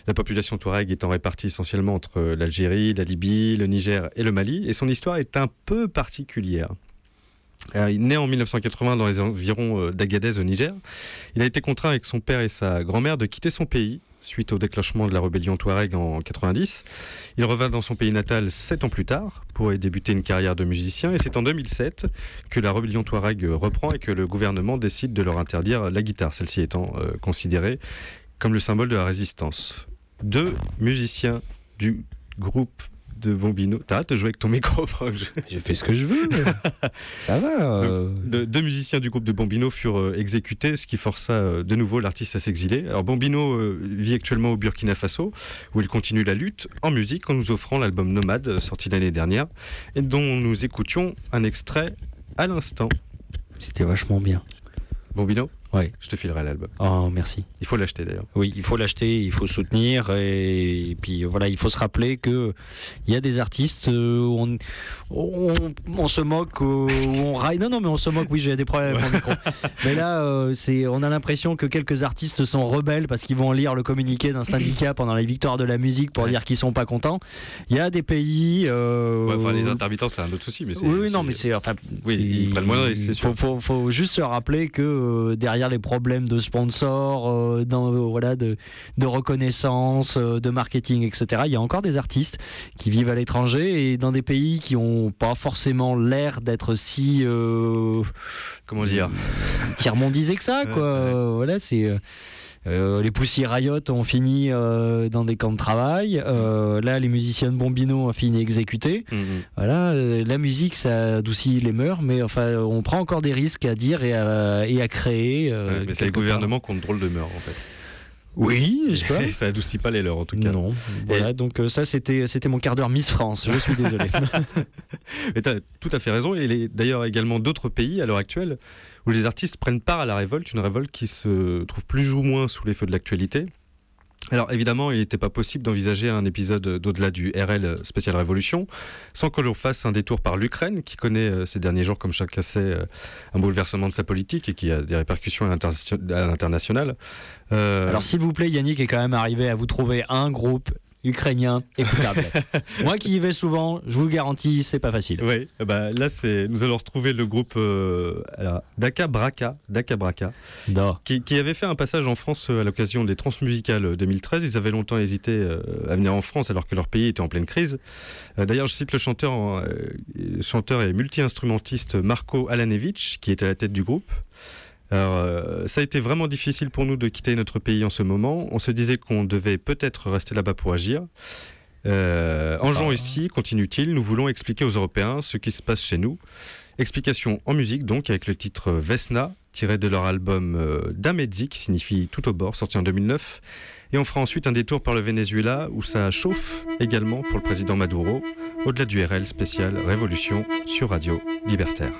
La population touareg étant répartie essentiellement entre l'Algérie, la Libye, le Niger et le Mali. Et son histoire est un peu particulière. Euh, né en 1980 dans les environs euh, d'Agadez au Niger. Il a été contraint avec son père et sa grand-mère de quitter son pays suite au déclenchement de la rébellion Touareg en 90. Il revint dans son pays natal sept ans plus tard pour y débuter une carrière de musicien et c'est en 2007 que la rébellion Touareg reprend et que le gouvernement décide de leur interdire la guitare, celle-ci étant euh, considérée comme le symbole de la résistance. Deux musiciens du groupe de Bombino. T'arrêtes de jouer avec ton micro. J'ai fait ce que je veux. Ça va. euh, de- deux musiciens du groupe de Bombino furent euh, exécutés, ce qui força euh, de nouveau l'artiste à s'exiler. Alors Bombino vit actuellement au Burkina Faso, où il continue la lutte en musique en nous offrant l'album Nomade, sorti l'année dernière, et dont nous écoutions un extrait à l'instant. C'était vachement bien. Bombino? Ouais. Je te filerai l'album. Oh, merci. Il faut l'acheter d'ailleurs. Oui, il faut l'acheter, il faut soutenir et, et puis voilà, il faut se rappeler que il y a des artistes, euh, on, on, on se moque, euh, on raille. Non, non, mais on se moque. Oui, j'ai des problèmes avec mon micro. Mais là, euh, c'est, on a l'impression que quelques artistes sont rebelles parce qu'ils vont lire le communiqué d'un syndicat pendant les victoires de la musique pour dire qu'ils sont pas contents. Il y a des pays. Ouais, enfin, les intermittents, c'est un autre souci. Mais c'est- oui, non, mais c'est enfin. Oui, c'est- c'est sûr. Faut, faut, faut juste se rappeler que euh, les problèmes de sponsors, euh, dans, euh, voilà, de, de reconnaissance, euh, de marketing, etc., il y a encore des artistes qui vivent à l'étranger et dans des pays qui n'ont pas forcément l'air d'être si Comment dire? tiers-mondisés que ça, quoi. Voilà, c'est. Euh, les poussières Riot ont fini euh, dans des camps de travail. Euh, là, les musiciens de Bombino ont fini exécutés. Mhm. Voilà, la musique, ça adoucit les mœurs, mais enfin, on prend encore des risques à dire et à, et à créer. Ouais, mais c'est les gouvernements qui ont de drôles de mœurs en fait. Oui, je sais pas. Et ça adoucit pas les leurs en tout cas. Non, voilà, donc euh, ça c'était c'était mon quart d'heure Miss France, je suis désolé. Mais tu as tout à fait raison. Et d'ailleurs également d'autres pays à l'heure actuelle où les artistes prennent part à la révolte, une révolte qui se trouve plus ou moins sous les feux de l'actualité. Alors évidemment, il n'était pas possible d'envisager un épisode d'au-delà du RL spécial Révolution sans que l'on fasse un détour par l'Ukraine, qui connaît euh, ces derniers jours, comme chacun sait, euh, un bouleversement de sa politique et qui a des répercussions à l'inter- à l'international. Euh, Alors s'il vous plaît, Yannick est quand même arrivé à vous trouver un groupe ukrainien écoutable. Moi qui y vais souvent, je vous le garantis, c'est pas facile. Oui, ben, là c'est, nous allons retrouver le groupe euh, alors, Daka Braka, Daka Braka, qui, qui avait fait un passage en France euh, à l'occasion des Transmusicales euh, 2013. Ils avaient longtemps hésité euh, à venir en France alors que leur pays était en pleine crise. Euh, D'ailleurs, je cite le chanteur, euh, chanteur et multi-instrumentiste Marco Alanevich, qui était à la tête du groupe. Alors, euh, ça a été vraiment difficile pour nous de quitter notre pays en ce moment. On se disait qu'on devait peut-être rester là-bas pour agir. Euh, en jouant ici, continue-t-il, nous voulons expliquer aux Européens ce qui se passe chez nous. Explication en musique donc avec le titre Vesna, tiré de leur album euh, Damedzi, qui signifie tout au bord, sorti en 2009. Et on fera ensuite un détour par le Venezuela où ça chauffe également pour le président Maduro, au-delà du RL spécial Révolution sur Radio Libertaire.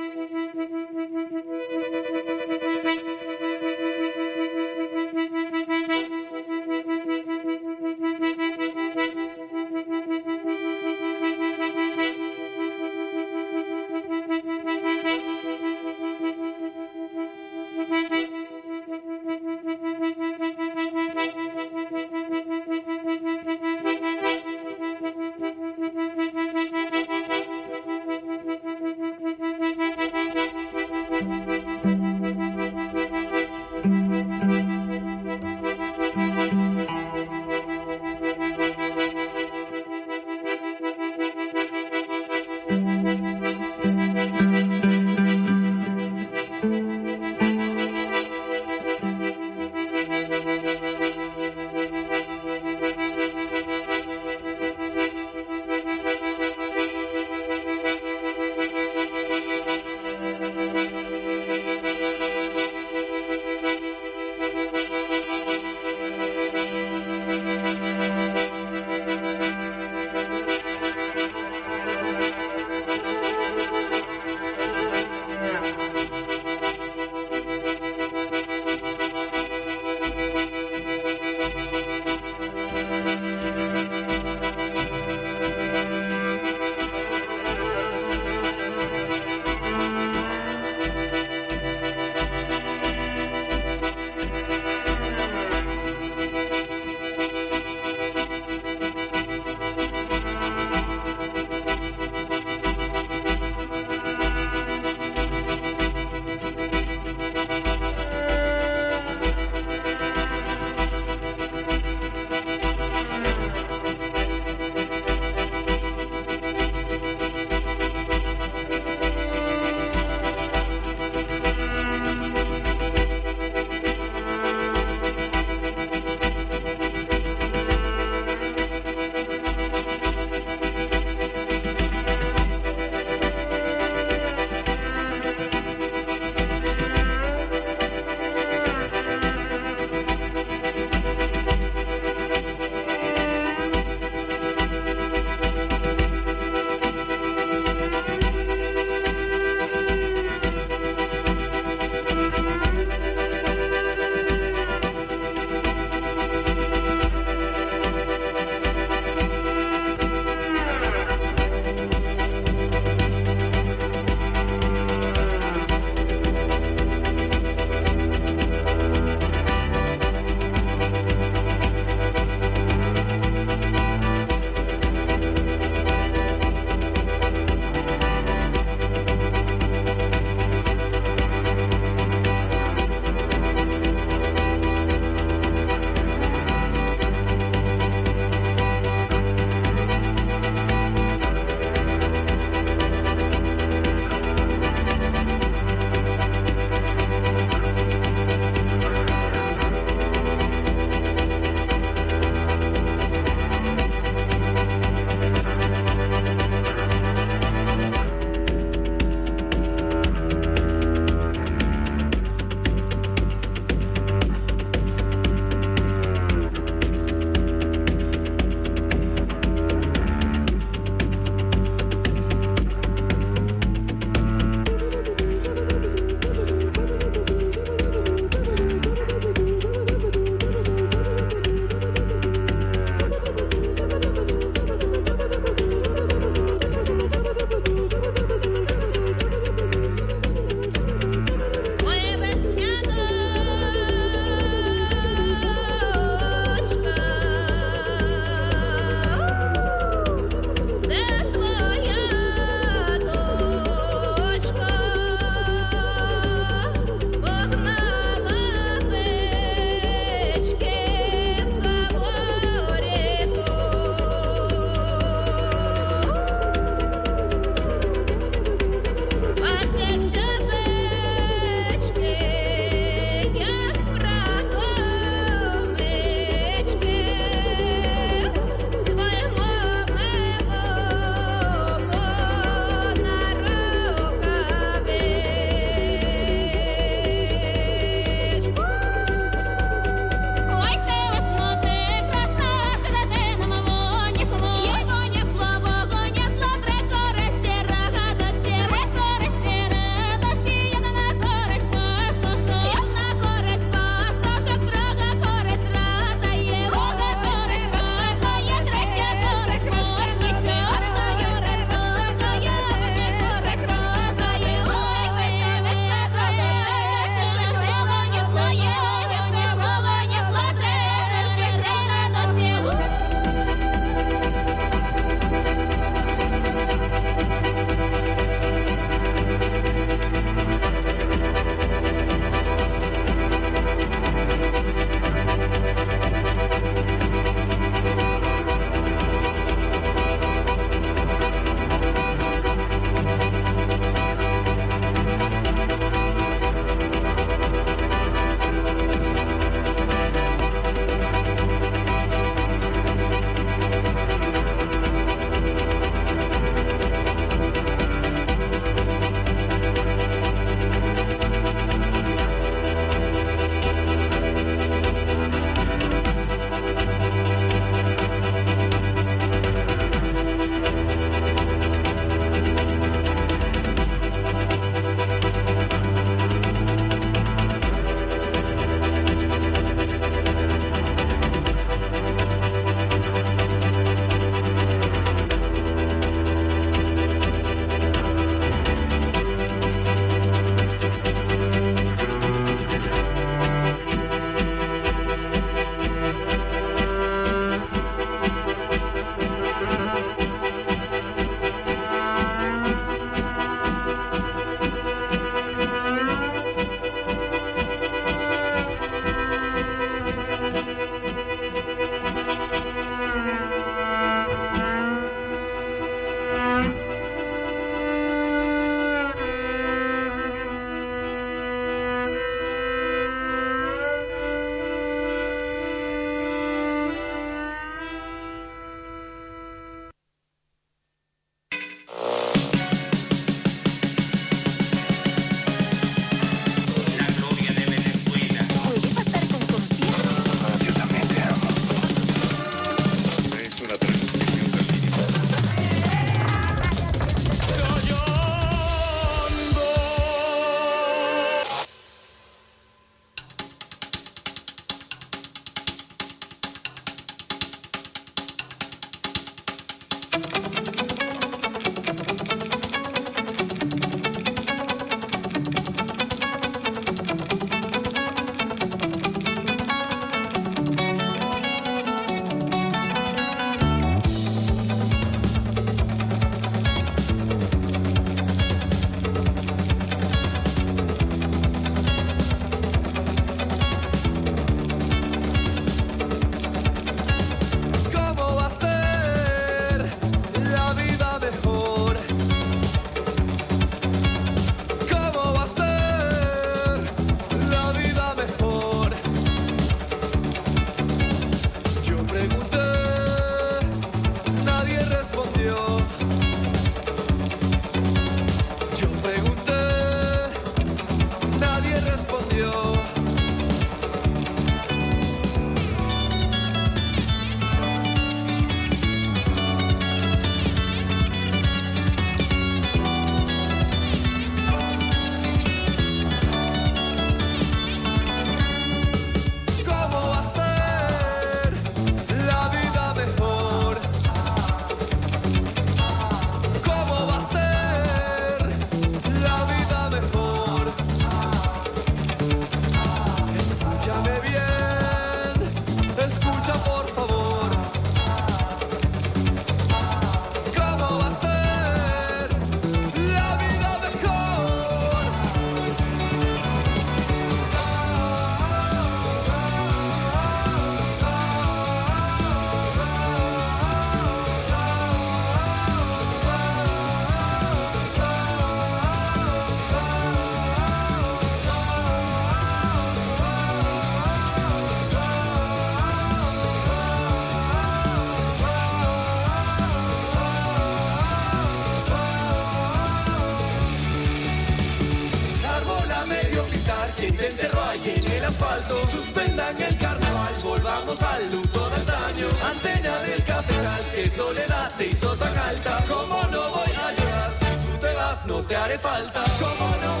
Suspendan el carnaval, volvamos al luto de antaño, antena del cafetal, que soledad te hizo tan alta, como no voy a llorar, si tú te vas no te haré falta, como no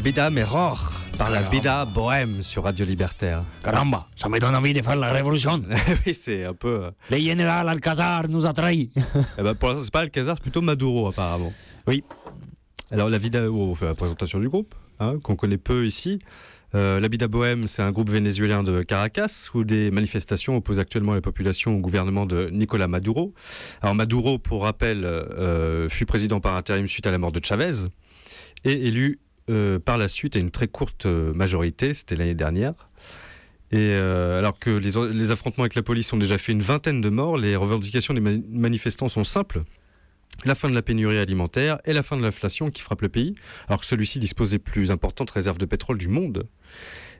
La Bida Meror par la Bida Bohème sur Radio Libertaire. Caramba, ça me donne envie de faire la révolution. oui, c'est un peu. euh, Le général Alcazar nous a trahis. eh ben, pour l'instant, c'est pas Alcazar, c'est plutôt Maduro apparemment. Oui. Alors la Vida, oh, on fait la présentation du groupe, hein, qu'on connaît peu ici. Euh, la Vida Bohème, c'est un groupe vénézuélien de Caracas où des manifestations opposent actuellement la population au gouvernement de Nicolas Maduro. Alors Maduro, pour rappel, euh, fut président par intérim suite à la mort de Chavez et élu par la suite à une très courte euh, majorité, c'était l'année dernière. Et euh, alors que les, affrontements avec la police ont déjà fait une vingtaine de morts, les revendications des mani- manifestants sont simples. La fin de la pénurie alimentaire et la fin de l'inflation qui frappe le pays, alors que celui-ci dispose des plus importantes réserves de pétrole du monde.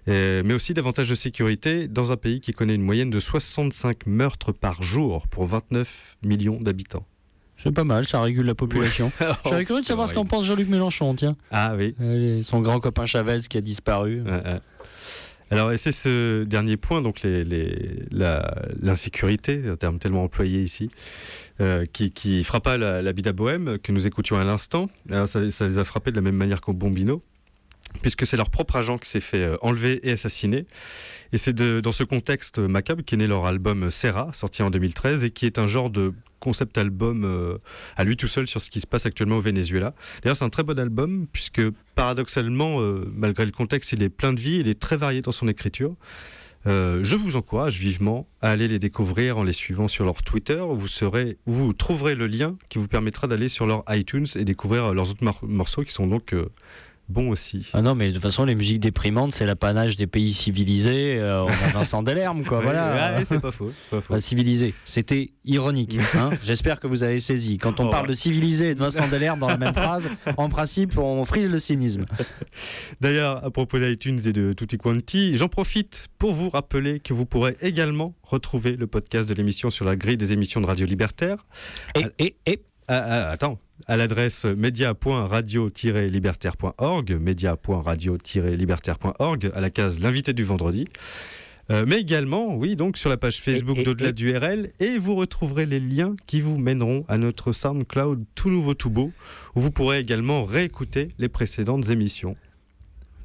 Euh, mais aussi davantage de sécurité dans un pays qui connaît une moyenne de 65 meurtres par jour pour 29 millions d'habitants. C'est pas mal, ça régule la population. J'aurais cru de savoir ce qu'en pense Jean-Luc Mélenchon, tiens. Ah oui. Euh, Son grand copain Chavez qui a disparu. Ouais, ouais. Alors, et c'est ce dernier point, donc l'insécurité, un terme tellement employé ici, euh, qui, qui frappa Bida Bohème, que nous écoutions à l'instant. Alors, Ça, ça les a frappés de la même manière qu'au Bombino, puisque c'est leur propre agent qui s'est fait euh, enlever et assassiner. Et c'est dans ce contexte macabre qu'est né leur album Serra, sorti en 2013, et qui est un genre de concept album euh, à lui tout seul sur ce qui se passe actuellement au Venezuela. D'ailleurs, c'est un très bon album, puisque paradoxalement, euh, malgré le contexte, il est plein de vie, il est très varié dans son écriture. Euh, je vous encourage vivement à aller les découvrir en les suivant sur leur Twitter. Vous, serez, vous trouverez le lien qui vous permettra d'aller sur leur iTunes et découvrir leurs autres morceaux qui sont donc euh, bon aussi. Ah non, mais de toute façon, les musiques déprimantes, c'est l'apanage des pays civilisés. Euh, on a Vincent Delerme, quoi. Voilà. ouais, c'est pas faux. pas civilisé. C'était ironique. hein. J'espère que vous avez saisi. Quand on Oh. parle de civilisé et de Vincent Delerme dans la même phrase, en principe, on frise le cynisme. D'ailleurs, à propos d'iTunes et de Tutti Quanti, j'en profite pour vous rappeler que vous pourrez également retrouver le podcast de l'émission sur la grille des émissions de Radio Libertaire. Et, et, et, Ah, ah, attends, à l'adresse média.radio-libertaire.org, média.radio-libertaire.org, à la case l'invité du vendredi. Euh, mais également, oui, donc sur la page Facebook d'Au-delà du RL, et vous retrouverez les liens qui vous mèneront à notre SoundCloud tout nouveau, tout beau, où vous pourrez également réécouter les précédentes émissions.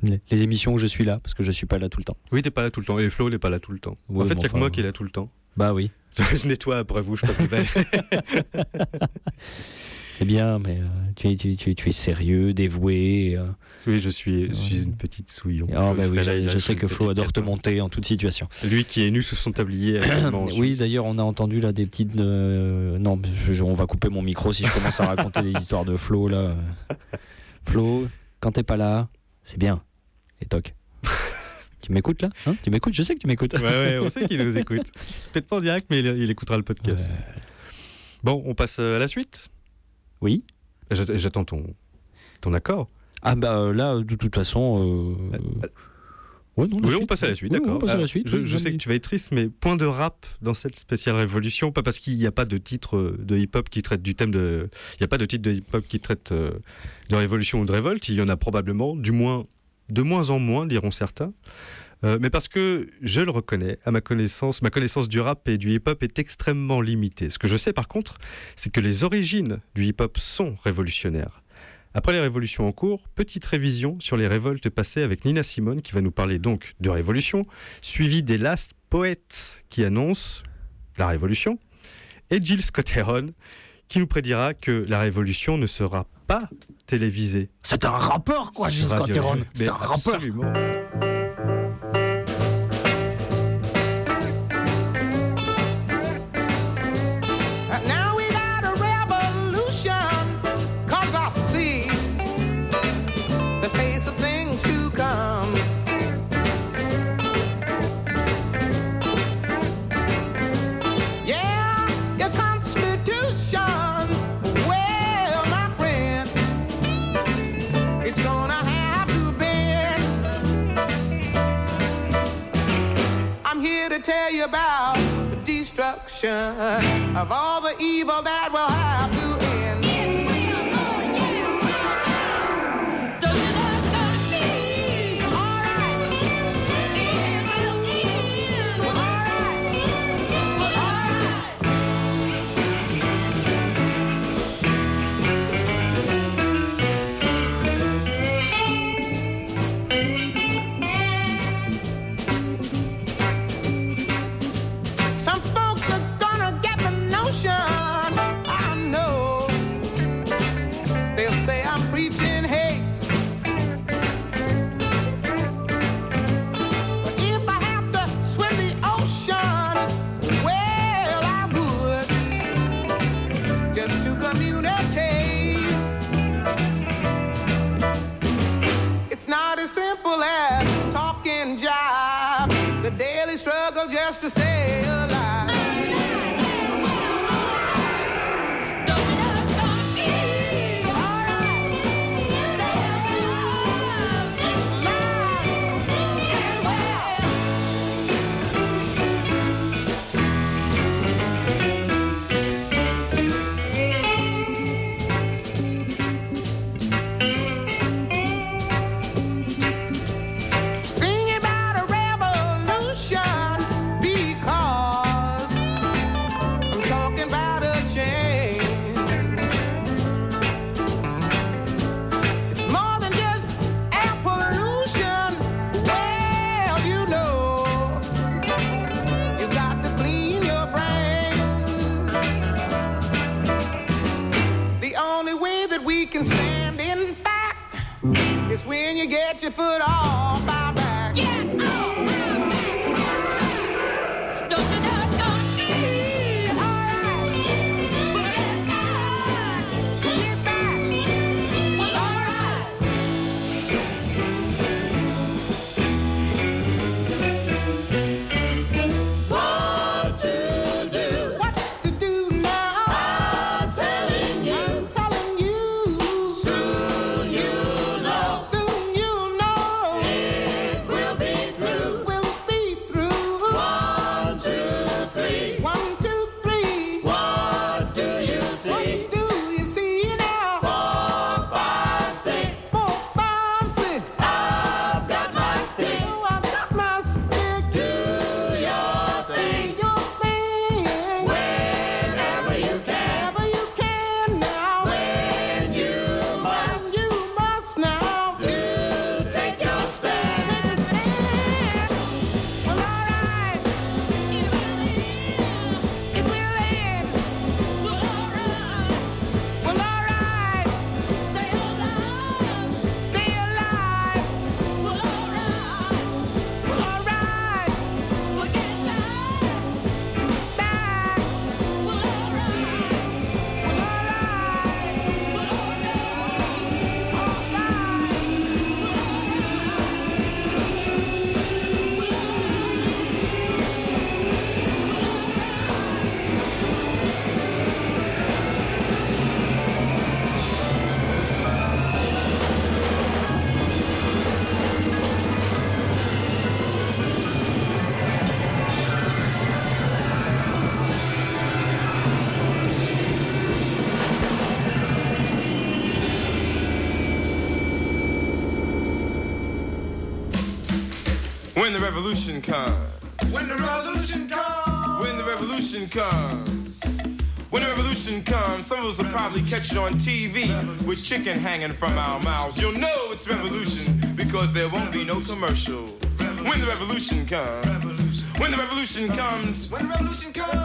les, les émissions où je suis là, parce que je suis pas là tout le temps. Oui, t'es pas là tout le temps, et Flo n'est pas là tout le temps. Ouais, en fait, il n'y a que moi qui est là tout le temps. Bah oui, je nettoie après vous, je passe balles. c'est bien, mais euh, tu, es, tu, tu- tu es sérieux, dévoué. euh. Oui, je suis, je suis une petite souillon. Ah, bah oui, serait là, je, sais que Flo adore te monter en toute situation. Lui qui est nu sous son tablier. Oui, d'ailleurs, on a entendu là des petites. euh, non, je- je- on va couper mon micro si je commence à raconter des histoires de Flo là. Flo, quand t'es pas là, c'est bien. Et toc. tu m'écoutes là? Hein? Tu m'écoutes? Je sais que tu m'écoutes. Ouais, ouais, on sait qu'il nous écoute. Peut-être pas en direct, mais il, il écoutera le podcast. Bon, on passe à la suite. Oui. J'att- J'attends ton, ton accord. Ah bah euh, là, de toute façon. euh, Ouais, non, Oui, on suite. passe à la suite, Oui, d'accord. On passe à la suite. Je, oui, je non, sais que tu vas être triste, mais point de rap dans cette spéciale révolution, pas parce qu'il n'y a pas de titre euh, de hip-hop qui traite du thème de. Il n'y a pas de titre de hip-hop qui traite euh, de révolution ou de révolte. Il y en a probablement, du moins, de moins en moins, diront certains. Euh, mais parce que je le reconnais, à ma connaissance, ma connaissance du rap et du hip-hop est extrêmement limitée. Ce que je sais par contre, c'est que les origines du hip-hop sont révolutionnaires. Après les révolutions en cours, petite révision sur les révoltes passées avec Nina Simone qui va nous parler donc de révolution, suivi des Last Poets qui annoncent la révolution, et Jill Scott Heron qui nous prédira que la révolution ne sera pas télévisée. C'est un rappeur quoi, sur Gilles Radio Scott Heron. Libre. C'est un rappeur. absolument. To tell you about the destruction of all the evil that will have just to stay foot off comes. When the revolution comes. When the revolution comes. When the revolution comes, some of us will probably catch it on TV with chicken hanging from our mouths. You'll know it's revolution because there won't be no commercial. When the revolution comes. When the revolution comes. When the revolution comes.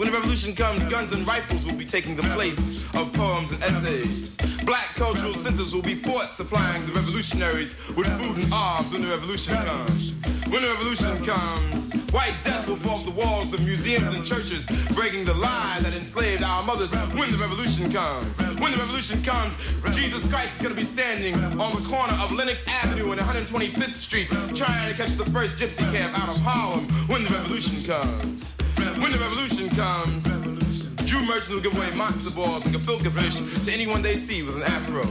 when the revolution comes, guns and rifles will be taking the place of poems and essays. Black cultural centers will be fought, supplying the revolutionaries with food and arms when the revolution comes. When the revolution comes, white death will fall off the walls of museums and churches, breaking the lie that enslaved our mothers. When the revolution comes, when the revolution comes, Jesus Christ is going to be standing on the corner of Lenox Avenue and 125th Street, trying to catch the first gypsy cab out of Harlem. When the revolution comes, when the revolution comes, Jew merchants will give away matzo balls and gefilte fish to anyone they see with an afro.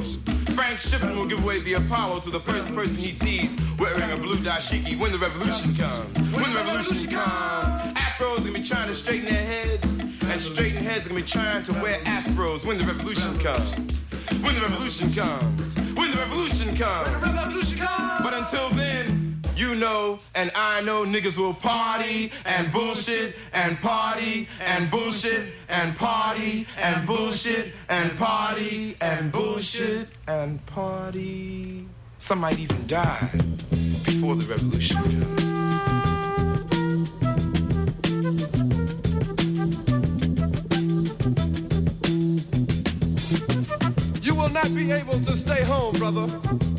Frank Shippen will give away the Apollo to the first person he sees wearing a blue dashiki when the revolution comes. When the revolution comes, afros gonna be trying to straighten their heads, and straighten heads are gonna be trying to wear afros when the revolution comes. When the revolution comes. When the revolution comes. When the revolution comes. But until then, you know and I know niggas will party and bullshit and party and bullshit and party and bullshit and party and bullshit and party. Some might even die before the revolution comes. You will not be able to stay home, brother.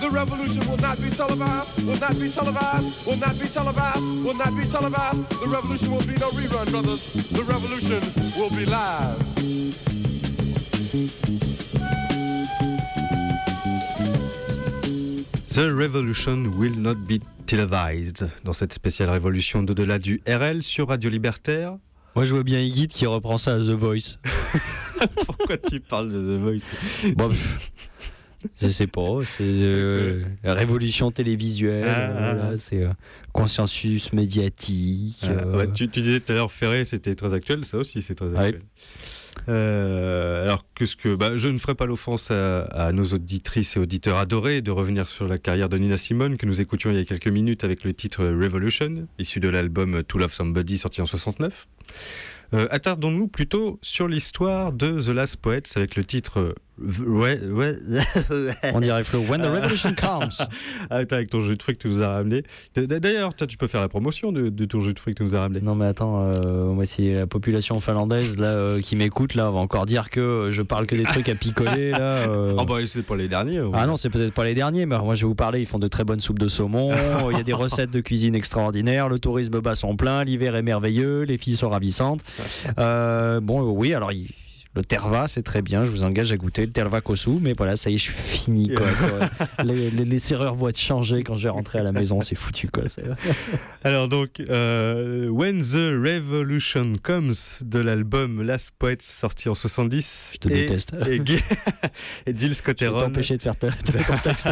The revolution will not be televised, will not be televised, will not be televised, will not be televised. The revolution will be no rerun, brothers. The revolution will be live. The Revolution will not be televised. Dans cette spéciale révolution d'au-delà du RL sur Radio Libertaire. Moi, je vois bien Iggy qui reprend ça à The Voice. Pourquoi tu parles de The Voice? Bon, je sais pas, c'est euh, la révolution télévisuelle, Ah, ah, voilà, ah. c'est euh, consensus médiatique. Ah, euh, ouais, tu, tu disais tout à l'heure Ferré, c'était très actuel, ça aussi c'est très actuel. Euh, alors que ce que bah, je ne ferai pas l'offense à, à nos auditrices et auditeurs adorés de revenir sur la carrière de Nina Simone que nous écoutions il y a quelques minutes avec le titre Revolution, issu de l'album To Love Somebody sorti en 69. Euh, Attardons-nous plutôt sur l'histoire de The Last Poets avec le titre ouais, ouais. On dirait Flo, When the Revolution Comes. Ah, attends, avec ton jeu de fric que tu nous as ramené. D'ailleurs, tu peux faire la promotion de, de ton jeu de fric que tu nous as ramené. Non mais attends, euh, moi si la population finlandaise là euh, qui m'écoute là va encore dire que euh, je parle que des trucs à picoler là. euh. Ah bah c'est pas les derniers. Ah non, c'est peut-être pas les derniers, mais moi je vais vous parler, ils font de très bonnes soupes de saumon, il y a des recettes de cuisine extraordinaires, le tourisme bat son plein, l'hiver est merveilleux, les filles sont ravissantes. Euh, bon, oui, alors il- le terva c'est très bien, je vous engage à goûter le terva kosu, mais voilà, ça y est, je suis fini quoi. Les, les- les serrures vont être changées quand je vais rentrer à la maison, c'est foutu quoi. Alors donc, euh, When the Revolution Comes de l'album Last Poets sorti en 70. Je te et, déteste. Et, et Jill Scott Je t'empêcher de faire ta- ton texte.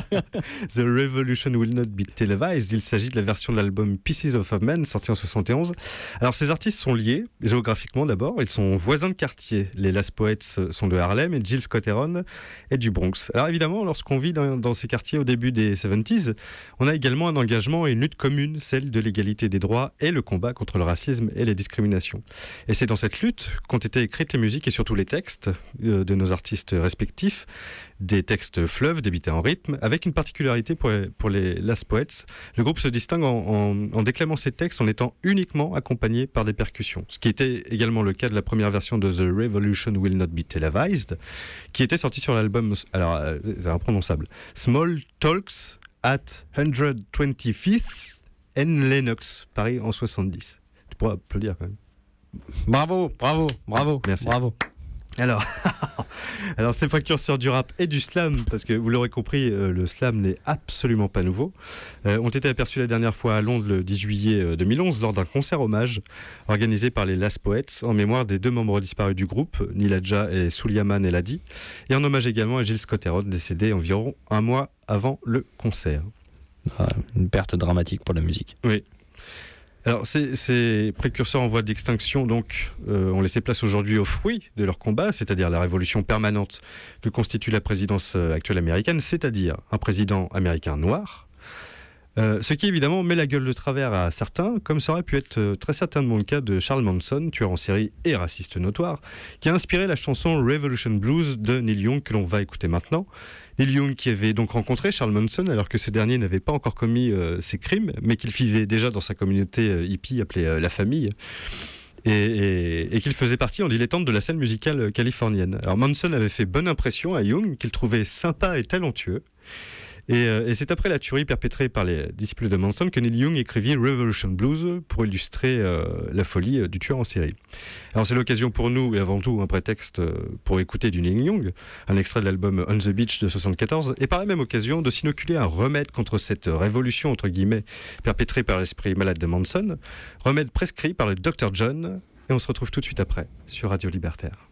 The Revolution Will Not Be Televised. Il s'agit de la version de l'album Pieces of a Man sorti en 71. Alors ces artistes sont liés géographiquement d'abord. Ils sont voisins de quartier. Les Last Poets sont de Harlem et Jill Scott Heron est du Bronx. Alors évidemment, lorsqu'on vit dans, dans ces quartiers au début des 70s, on a également un engagement et une lutte commune, celle de l'égalité des droits et le combat contre le racisme et les discriminations. Et c'est dans cette lutte qu'ont été écrites les musiques et surtout les textes euh, de nos artistes respectifs, des textes fleuves débités en rythme, avec une particularité pour les, pour les Last Poets. Le groupe se distingue en, en- en déclamant ses textes en étant uniquement accompagné par des percussions, ce qui était également le cas de la première version de The Revolution Will Not Be Televised, qui était sortie sur l'album, alors euh, c'est imprononçable, Small Talks at 125th and Lennox, Paris en 70. Tu pourras applaudir quand même. Bravo, bravo, bravo, Merci. bravo. Alors, alors ces précurseurs du rap et du slam, parce que vous l'aurez compris, euh, le slam n'est absolument pas nouveau, euh, ont été aperçus la dernière fois à Londres le 10 juillet euh, 2011 lors d'un concert hommage organisé par les Last Poets en mémoire des deux membres disparus du groupe, Niladja et Suliaman Eladi, et en hommage également à Gilles Scott Heron, décédé environ un mois avant le concert. Ah, une perte dramatique pour la musique. Oui. Alors, ces, précurseurs en voie d'extinction euh, ont laissé place aujourd'hui aux fruits de leur combat, c'est-à-dire la révolution permanente que constitue la présidence euh, actuelle américaine, c'est-à-dire un président américain noir. Euh, ce qui évidemment met la gueule de travers à certains, comme ça aurait pu être très certainement le cas de Charles Manson, tueur en série et raciste notoire, qui a inspiré la chanson Revolution Blues de Neil Young que l'on va écouter maintenant. Neil Young qui avait donc rencontré Charles Manson alors que ce dernier n'avait pas encore commis euh, ses crimes, mais qu'il vivait déjà dans sa communauté euh, hippie appelée euh, La Famille. Et, et- qu'il faisait partie en dilettante de la scène musicale californienne. Alors Manson avait fait bonne impression à Young, qu'il trouvait sympa et talentueux. Et, euh, et c'est après la tuerie perpétrée par les disciples de Manson que Neil Young écrivit Revolution Blues pour illustrer euh, la folie euh, du tueur en série. Alors c'est l'occasion pour nous, et avant tout un prétexte pour écouter du Neil Young, un extrait de l'album On the Beach de 74, et par la même occasion de s'inoculer un remède contre cette révolution, entre guillemets, perpétrée par l'esprit malade de Manson, remède prescrit par le Dr John, et on se retrouve tout de suite après sur Radio Libertaire.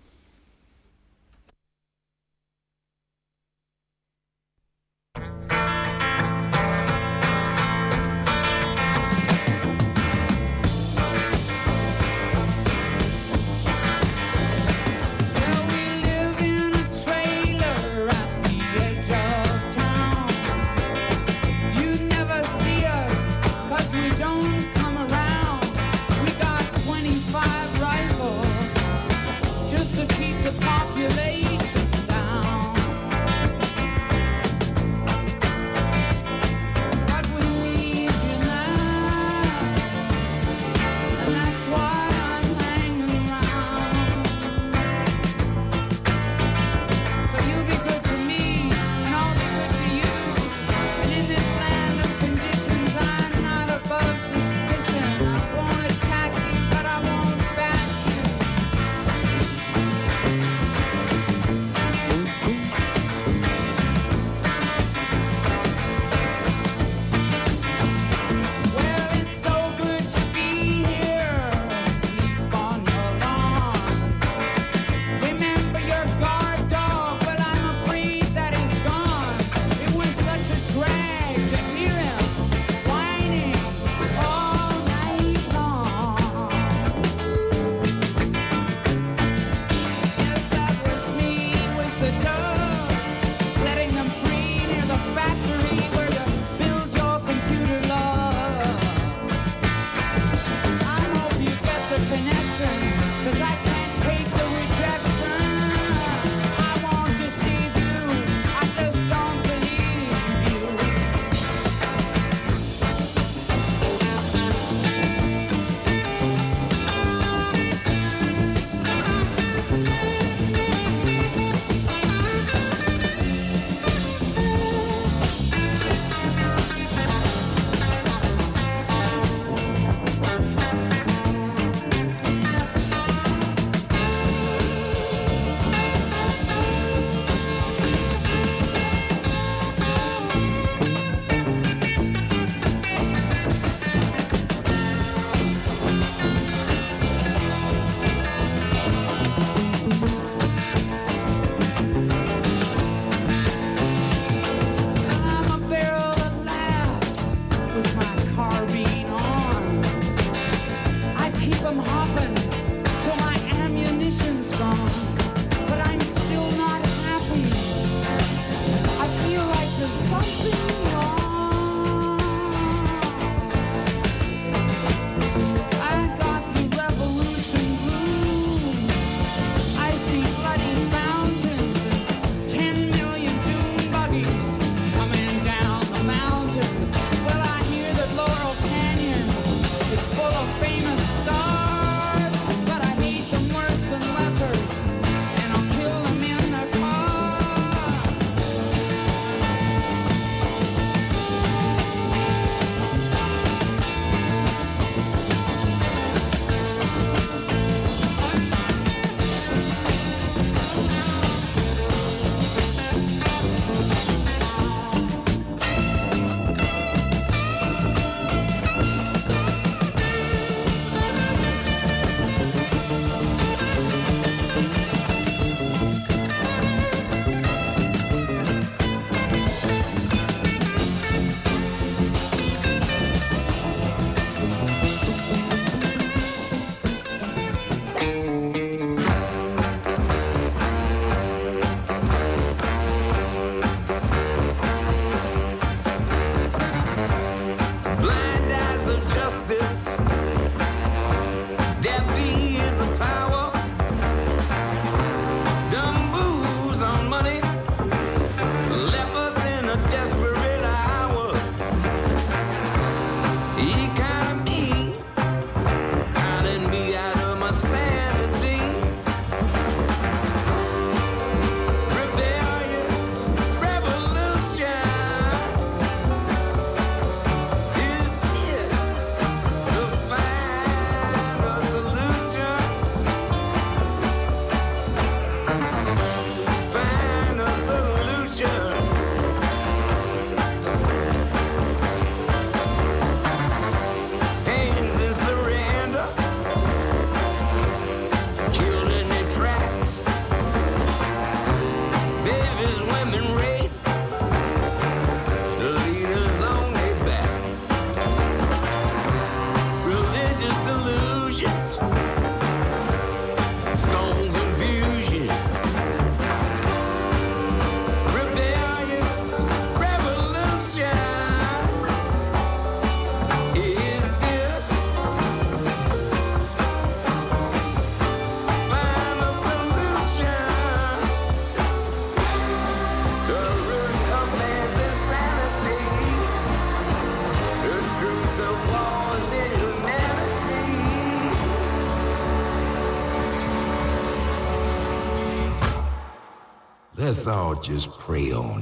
guess I'll just pray on.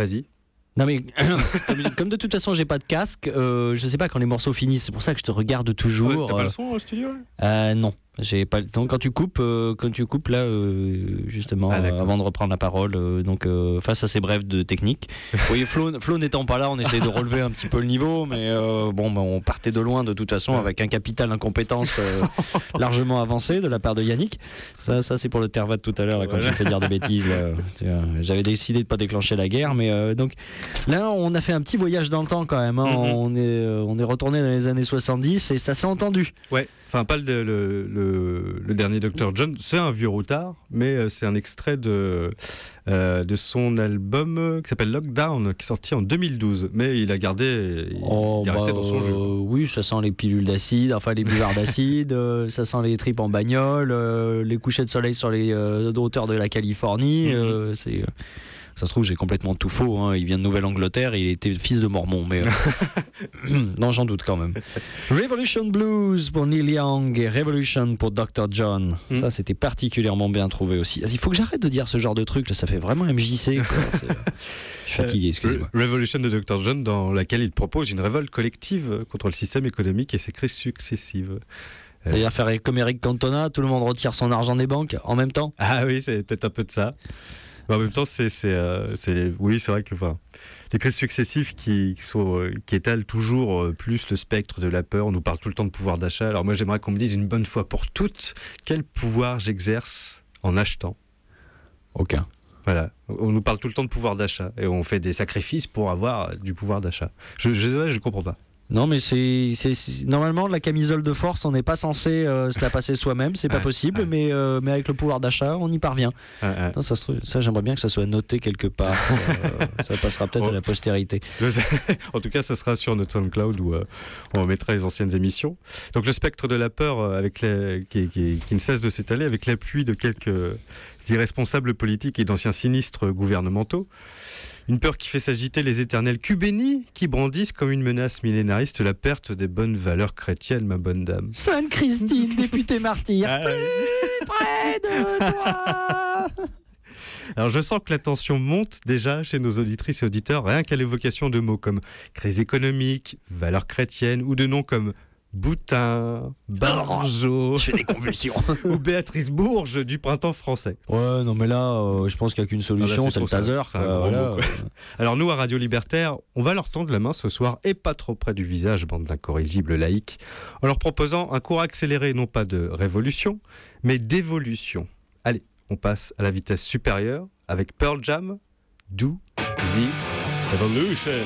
Vas-y. Non mais comme de toute façon j'ai pas de casque, euh, je sais pas quand les morceaux finissent, c'est pour ça que je te regarde toujours. T'as pas le euh. son au studio Non. J'ai pas le temps. Quand tu coupes, euh, quand tu coupes là, euh, justement, Ah, euh, avant de reprendre la parole, donc face à ces brèves de technique. Oui, Flo, Flo n'étant pas là, on essaye de relever un petit peu le niveau, mais bon, bah, on partait de loin de toute façon avec un capital d'incompétence euh, largement avancé de la part de Yannick. Ça, ça c'est pour le tervat tout à l'heure quand Voilà. j'ai fait dire des bêtises. J'avais décidé de pas déclencher la guerre, mais donc là, on a fait un petit voyage dans le temps quand même. hein. Mhm. On est, on est retourné dans les années 70 et ça s'est entendu. Ouais, enfin pas le, le, le- le dernier Dr. John, c'est un vieux routard, mais euh, c'est un extrait de, euh, de son album euh, qui s'appelle Lockdown, qui est sorti en 2012. Mais il a gardé, il, Oh, il est resté bah, dans son jeu. euh, oui, ça sent les pilules d'acide, enfin les buvards d'acide, euh, ça sent les tripes en bagnole, les couchers de soleil sur les hauteurs de la Californie. Mhm. euh, c'est, ça se trouve, j'ai complètement tout faux. hein. Il vient de Nouvelle-Angleterre et il était fils de Mormon. Mais euh, non, j'en doute quand même. Revolution Blues pour Neil Young et Revolution pour Dr. John. Mhm. Ça, c'était particulièrement bien trouvé aussi. Il faut que j'arrête de dire ce genre de truc. Là, ça fait vraiment MJC. quoi. C'est- Je suis fatigué, excusez-moi. Re- Revolution de Dr. John, dans laquelle il propose une révolte collective contre le système économique et ses crises successives. C'est-à-dire faire comme Eric Cantona, tout le monde retire son argent des banques en même temps? Ah oui, c'est peut-être un peu de ça. Mais en même temps, c'est, c'est, euh, c'est- oui, c'est vrai que enfin, les crises successives qui, qui sont, euh, qui étalent toujours euh, plus le spectre de la peur. On nous parle tout le temps de pouvoir d'achat. Alors moi, j'aimerais qu'on me dise une bonne fois pour toutes quel pouvoir j'exerce en achetant? Aucun. Voilà. On nous parle tout le temps de pouvoir d'achat et on fait des sacrifices pour avoir du pouvoir d'achat. Je, je sais pas, je comprends pas. Non, mais c'est normalement la camisole de force, on n'est pas censé euh, se la passer soi-même, c'est pas Ouais, possible, mais, euh, mais avec le pouvoir d'achat, on y parvient. Ouais, ouais. Non, ça, ça, j'aimerais bien que ça soit noté quelque part. Ça, ça passera peut-être Oh. à la postérité. en tout cas, ça sera sur notre SoundCloud où euh, on mettra les anciennes émissions. Donc le spectre de la peur euh, avec qui, qui- qui ne cesse de s'étaler avec l'appui de quelques irresponsables politiques et d'anciens sinistres gouvernementaux. Une peur qui fait s'agiter les éternels cubénis qui brandissent comme une menace millénariste la perte des bonnes valeurs chrétiennes, ma bonne dame. Sainte Christine, députée martyr, Ah, plus près de toi Alors je sens que la tension monte déjà chez nos auditrices et auditeurs, rien qu'à l'évocation de mots comme crise économique, valeurs chrétiennes ou de noms comme Boutin, Barjot, Je fais des convulsions. ou Béatrice Bourges du printemps français. Ouais, non, mais là, euh, je pense qu'il n'y a qu'une solution, Ah, là, c'est le taser. Alors nous, à Radio Libertaire, on va leur tendre la main ce soir et pas trop près du visage, bande d'incorrigibles laïcs, en leur proposant un cours accéléré, non pas de révolution, mais d'évolution. Allez, on passe à la vitesse supérieure avec Pearl Jam, Do the Revolution.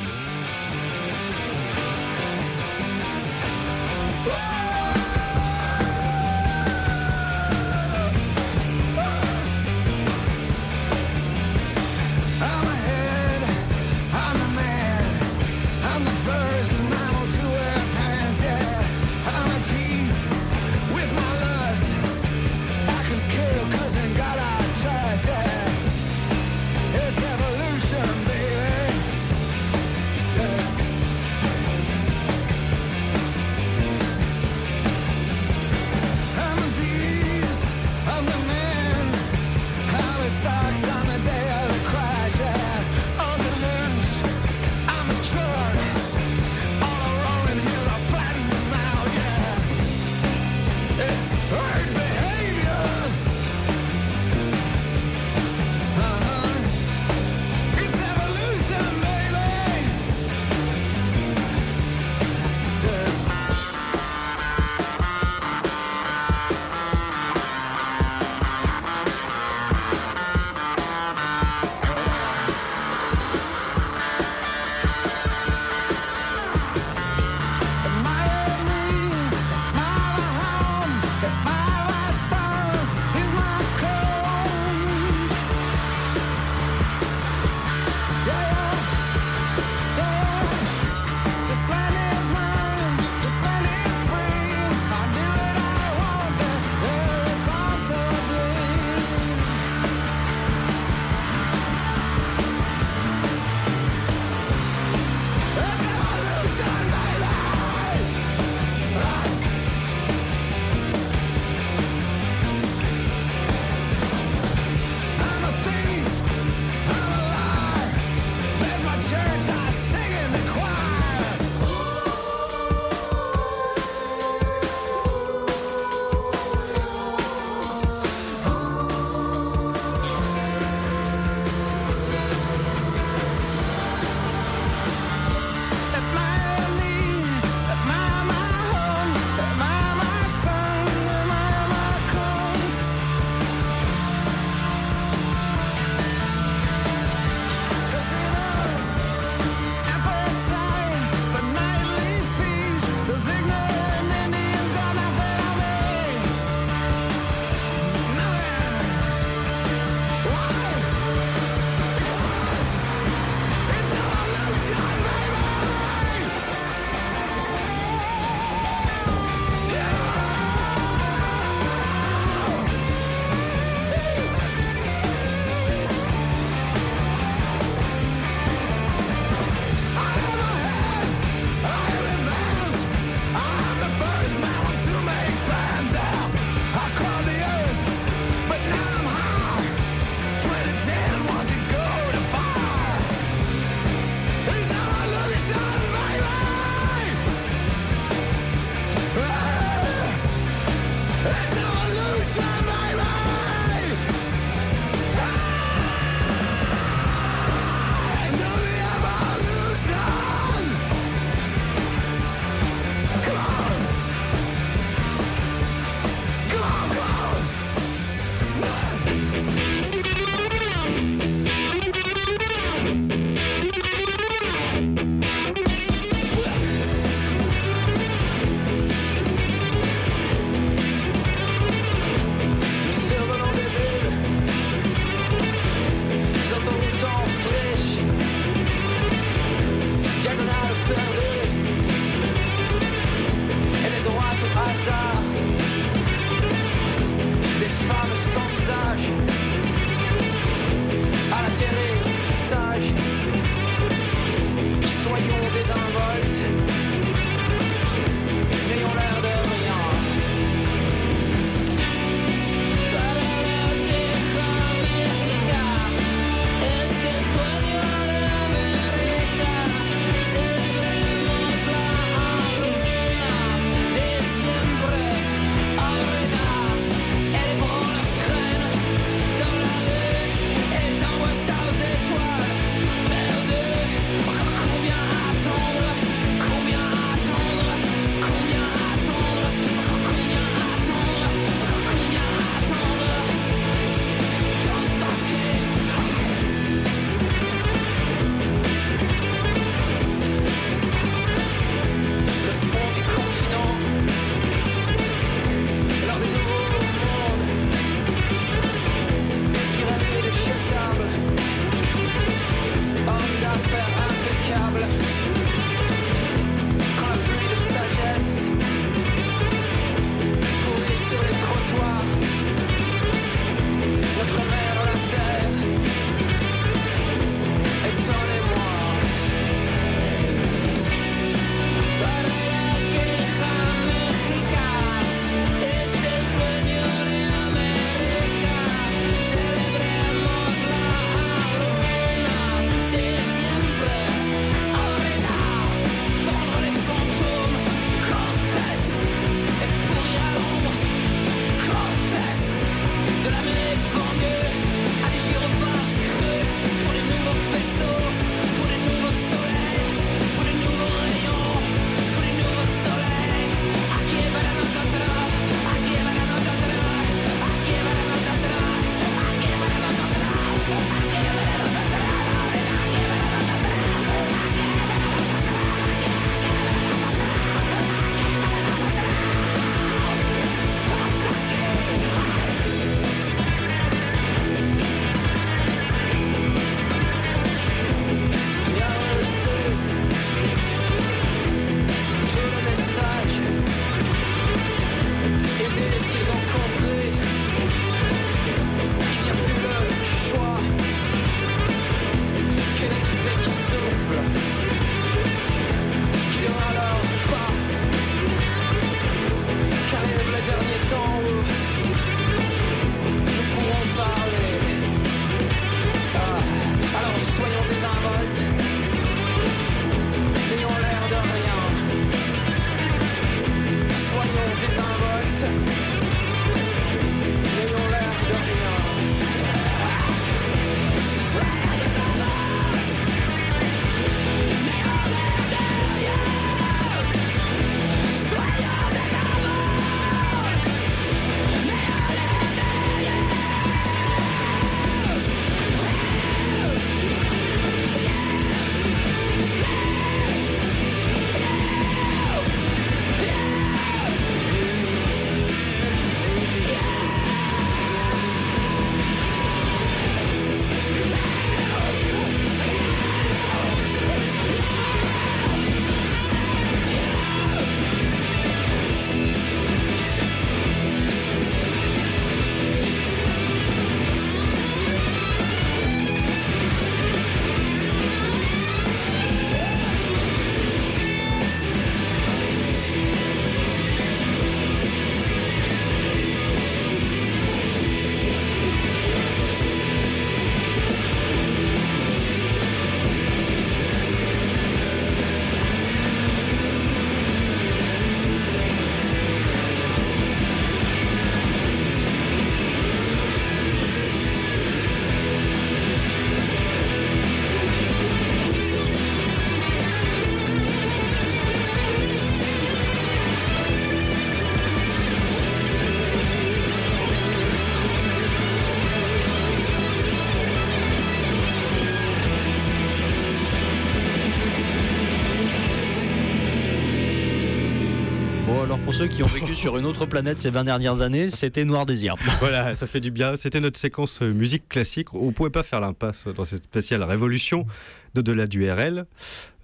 pour ceux qui ont vécu sur une autre planète ces 20 dernières années, c'était Noir Désir. Voilà, ça fait du bien. C'était notre séquence euh, musique classique. On ne pouvait pas faire l'impasse dans cette spéciale révolution de delà du RL.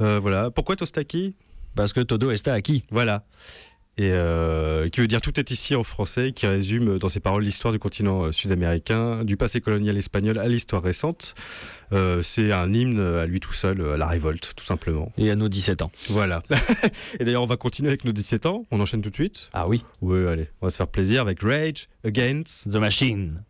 Euh, voilà. Pourquoi Tostaki? Parce que Todo à qui Voilà et euh, qui veut dire tout est ici en français, qui résume dans ses paroles l'histoire du continent euh, sud-américain, du passé colonial espagnol à l'histoire récente. Euh, c'est un hymne à lui tout seul, à la révolte, tout simplement. Et à nos 17 ans. Voilà. et d'ailleurs, on va continuer avec nos 17 ans. On enchaîne tout de suite. Ah oui. Oui, allez, on va se faire plaisir avec Rage Against the Machine.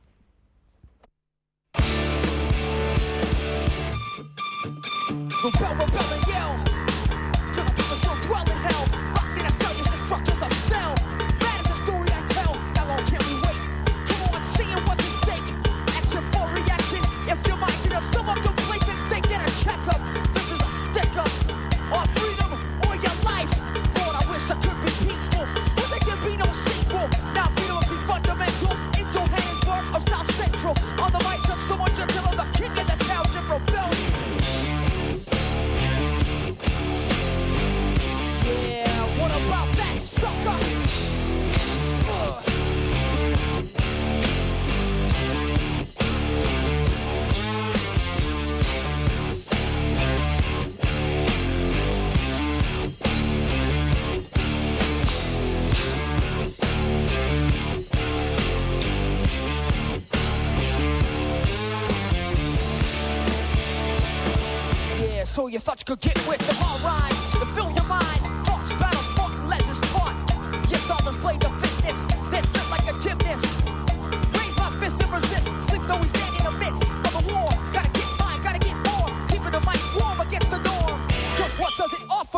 So you thought you could get with the hard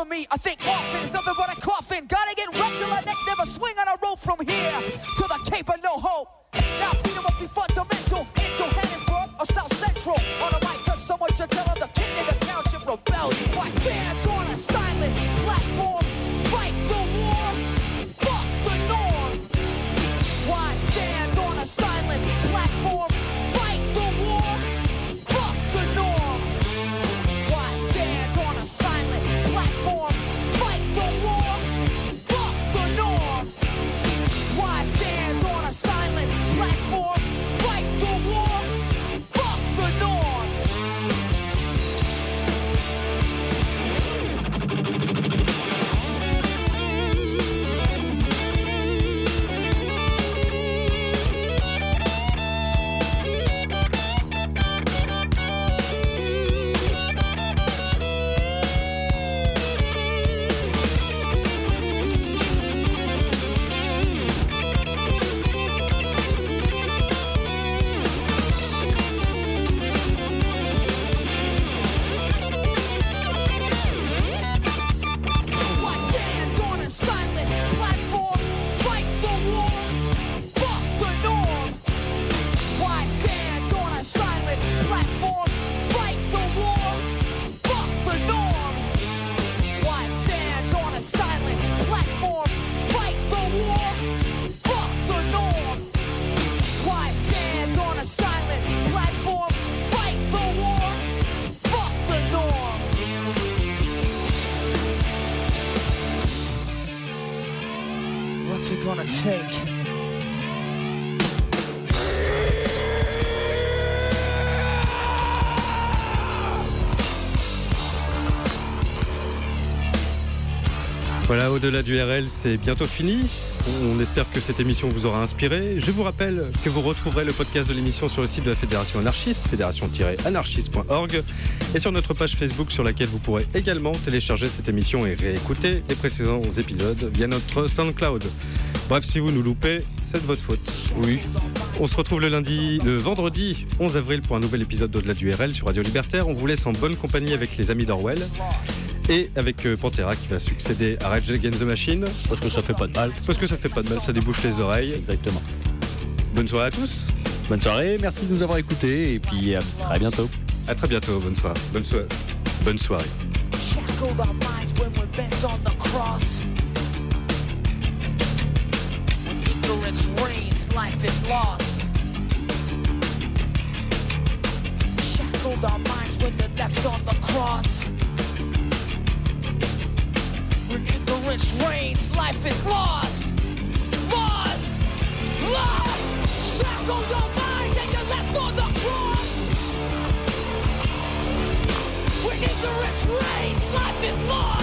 offer me? I think often is nothing but a coffin. Gotta get wrecked till I next never swing on a rope from here to the Cape of No Hope. Au-delà du RL, c'est bientôt fini. On espère que cette émission vous aura inspiré. Je vous rappelle que vous retrouverez le podcast de l'émission sur le site de la Fédération anarchiste, fédération-anarchiste.org, et sur notre page Facebook sur laquelle vous pourrez également télécharger cette émission et réécouter les précédents épisodes via notre SoundCloud. Bref, si vous nous loupez, c'est de votre faute. Oui. On se retrouve le lundi, le vendredi 11 avril pour un nouvel épisode d'Au-delà du RL sur Radio Libertaire. On vous laisse en bonne compagnie avec les amis d'Orwell et avec euh, Pantera qui va succéder à Rage Against the Machine. Parce que ça fait pas de mal. Parce que ça fait pas de mal, ça débouche les oreilles. Exactement. Bonne soirée à tous. Bonne soirée, merci de nous avoir écoutés et puis à très bientôt. À très bientôt, bonne soirée. Bonne soirée. Bonne soirée. shackled our minds when we're bent on the cross. When ignorance reigns, life is lost. Shackled our minds when they're left on the cross. When ignorance reigns, life is lost. Lost! Lost! Shackled our minds and you're left on the cross. When ignorance reigns, life is lost.